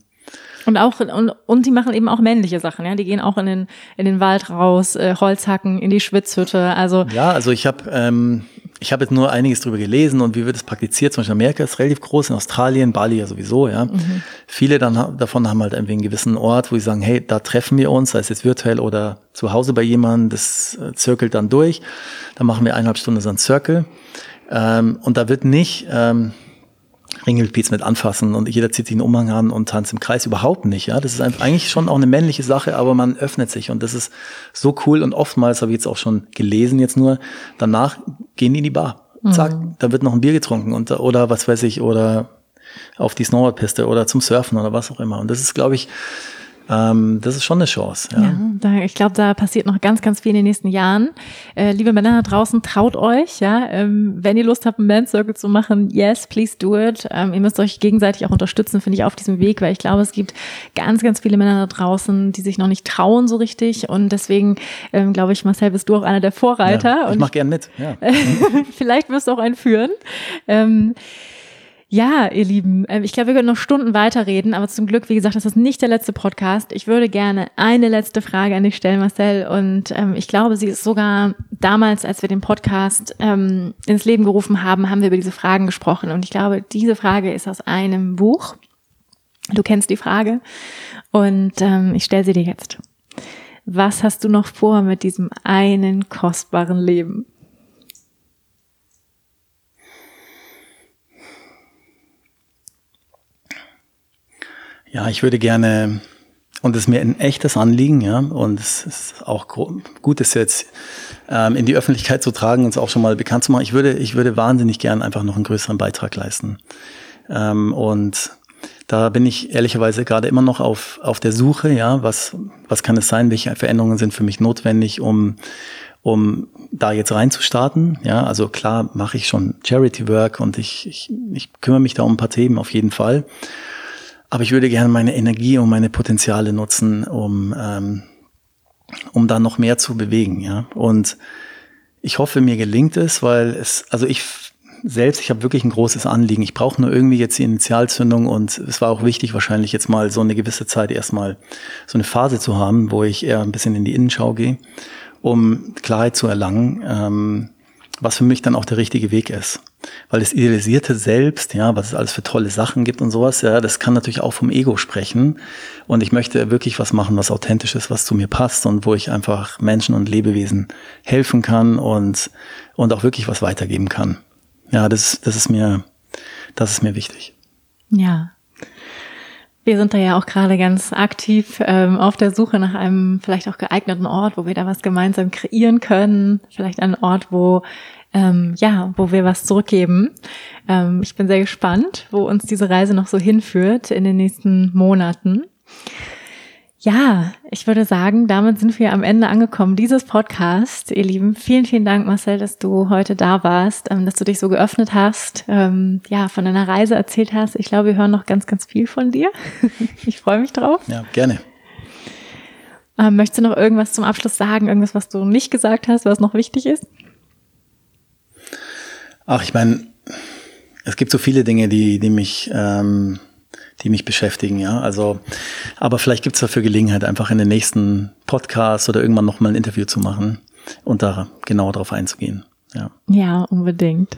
und auch und, und die machen eben auch männliche Sachen, ja. Die gehen auch in den in den Wald raus, äh, Holz hacken, in die Schwitzhütte. Also ja, also ich habe ähm, ich habe jetzt nur einiges drüber gelesen und wie wird es praktiziert. Zum Beispiel Amerika ist relativ groß, in Australien, Bali ja sowieso, ja. Mhm. Viele dann davon haben halt irgendwie einen gewissen Ort, wo sie sagen, hey, da treffen wir uns, sei es jetzt virtuell oder zu Hause bei jemandem, das äh, zirkelt dann durch. Dann machen wir eineinhalb Stunden so einen Circle. Ähm, und da wird nicht ähm, Ringelpiez mit anfassen und jeder zieht sich einen Umhang an und tanzt im Kreis. Überhaupt nicht, ja. Das ist eigentlich schon auch eine männliche Sache, aber man öffnet sich und das ist so cool und oftmals habe ich jetzt auch schon gelesen jetzt nur, danach gehen die in die Bar. Zack, mhm. da wird noch ein Bier getrunken und, oder was weiß ich, oder auf die Snowboardpiste oder zum Surfen oder was auch immer. Und das ist, glaube ich, ähm, das ist schon eine Chance. Ja, ja da, ich glaube, da passiert noch ganz, ganz viel in den nächsten Jahren. Äh, liebe Männer da draußen, traut euch, ja. Ähm, wenn ihr Lust habt, einen Man Circle zu machen, yes, please do it. Ähm, ihr müsst euch gegenseitig auch unterstützen, finde ich, auf diesem Weg, weil ich glaube, es gibt ganz, ganz viele Männer da draußen, die sich noch nicht trauen so richtig. Und deswegen ähm, glaube ich, Marcel, bist du auch einer der Vorreiter. Ja, ich mach gern mit. Ja. vielleicht wirst du auch einen führen. Ähm, ja, ihr Lieben, ähm, ich glaube, wir können noch Stunden weiterreden, aber zum Glück, wie gesagt, das ist nicht der letzte Podcast. Ich würde gerne eine letzte Frage an dich stellen, Marcel. Und ähm, ich glaube, sie ist sogar damals, als wir den Podcast ähm, ins Leben gerufen haben, haben wir über diese Fragen gesprochen. Und ich glaube, diese Frage ist aus einem Buch. Du kennst die Frage. Und ähm, ich stelle sie dir jetzt. Was hast du noch vor mit diesem einen kostbaren Leben? Ja, ich würde gerne, und es ist mir ein echtes Anliegen, ja, und es ist auch gut, es jetzt ähm, in die Öffentlichkeit zu tragen und es auch schon mal bekannt zu machen. Ich würde, ich würde wahnsinnig gern einfach noch einen größeren Beitrag leisten. Ähm, und da bin ich ehrlicherweise gerade immer noch auf, auf der Suche, ja, was, was kann es sein, welche Veränderungen sind für mich notwendig, um, um da jetzt reinzustarten. Ja, also klar mache ich schon Charity Work und ich, ich, ich kümmere mich da um ein paar Themen auf jeden Fall. Aber ich würde gerne meine Energie und meine Potenziale nutzen, um, ähm, um da noch mehr zu bewegen. Ja? Und ich hoffe, mir gelingt es, weil es, also ich selbst, ich habe wirklich ein großes Anliegen. Ich brauche nur irgendwie jetzt die Initialzündung und es war auch wichtig, wahrscheinlich jetzt mal so eine gewisse Zeit erstmal so eine Phase zu haben, wo ich eher ein bisschen in die Innenschau gehe, um Klarheit zu erlangen, ähm, was für mich dann auch der richtige Weg ist. Weil das idealisierte Selbst, ja, was es alles für tolle Sachen gibt und sowas, ja, das kann natürlich auch vom Ego sprechen. Und ich möchte wirklich was machen, was authentisch ist, was zu mir passt und wo ich einfach Menschen und Lebewesen helfen kann und, und auch wirklich was weitergeben kann. Ja, das, das ist mir, das ist mir wichtig. Ja. Wir sind da ja auch gerade ganz aktiv ähm, auf der Suche nach einem vielleicht auch geeigneten Ort, wo wir da was gemeinsam kreieren können. Vielleicht ein Ort, wo ähm, ja, wo wir was zurückgeben. Ähm, ich bin sehr gespannt, wo uns diese Reise noch so hinführt in den nächsten Monaten. Ja, ich würde sagen, damit sind wir am Ende angekommen dieses Podcast. Ihr Lieben, vielen, vielen Dank, Marcel, dass du heute da warst, ähm, dass du dich so geöffnet hast, ähm, ja, von deiner Reise erzählt hast. Ich glaube, wir hören noch ganz, ganz viel von dir. Ich freue mich drauf. Ja, gerne. Ähm, möchtest du noch irgendwas zum Abschluss sagen? Irgendwas, was du nicht gesagt hast, was noch wichtig ist? Ach, ich meine, es gibt so viele Dinge, die, die mich ähm, die mich beschäftigen, ja. Also, aber vielleicht gibt es dafür Gelegenheit, einfach in den nächsten Podcast oder irgendwann nochmal ein Interview zu machen und da genauer drauf einzugehen. Ja. ja, unbedingt.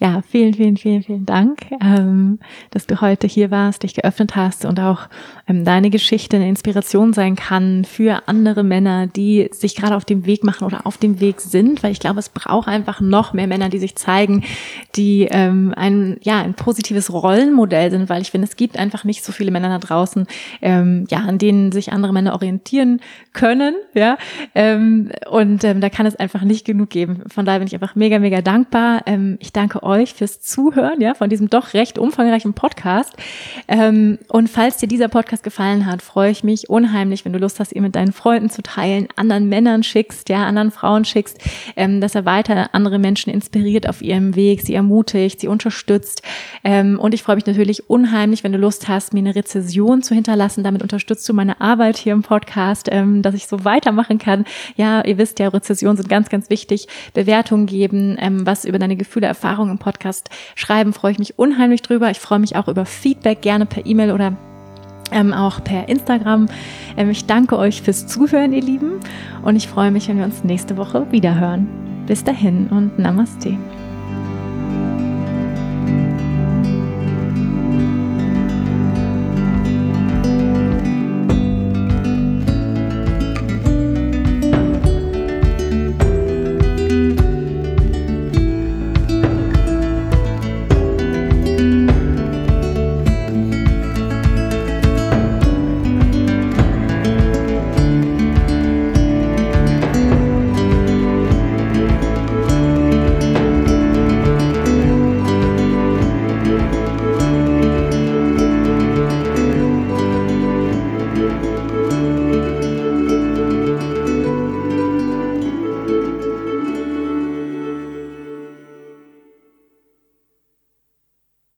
Ja, vielen, vielen, vielen, vielen Dank, ähm, dass du heute hier warst, dich geöffnet hast und auch ähm, deine Geschichte eine Inspiration sein kann für andere Männer, die sich gerade auf dem Weg machen oder auf dem Weg sind, weil ich glaube, es braucht einfach noch mehr Männer, die sich zeigen, die ähm, ein, ja, ein positives Rollenmodell sind, weil ich finde, es gibt einfach nicht so viele Männer da draußen, ähm, ja, an denen sich andere Männer orientieren können, ja, ähm, und ähm, da kann es einfach nicht genug geben. Von daher bin ich einfach mega, mega dankbar. Ähm, ich danke euch fürs Zuhören, ja, von diesem doch recht umfangreichen Podcast. Ähm, und falls dir dieser Podcast gefallen hat, freue ich mich unheimlich, wenn du Lust hast, ihn mit deinen Freunden zu teilen, anderen Männern schickst, ja, anderen Frauen schickst, ähm, dass er weiter andere Menschen inspiriert auf ihrem Weg, sie ermutigt, sie unterstützt. Ähm, und ich freue mich natürlich unheimlich, wenn du Lust hast, mir eine Rezession zu hinterlassen. Damit unterstützt du meine Arbeit hier im Podcast, ähm, dass ich so weitermachen kann. Ja, ihr wisst ja, Rezessionen sind ganz, ganz wichtig. Bewertungen geben, ähm, was über deine Gefühle, Erfahrungen im Podcast schreiben, freue ich mich unheimlich drüber. Ich freue mich auch über Feedback, gerne per E-Mail oder ähm, auch per Instagram. Ähm, ich danke euch fürs Zuhören, ihr Lieben, und ich freue mich, wenn wir uns nächste Woche wieder hören. Bis dahin und Namaste.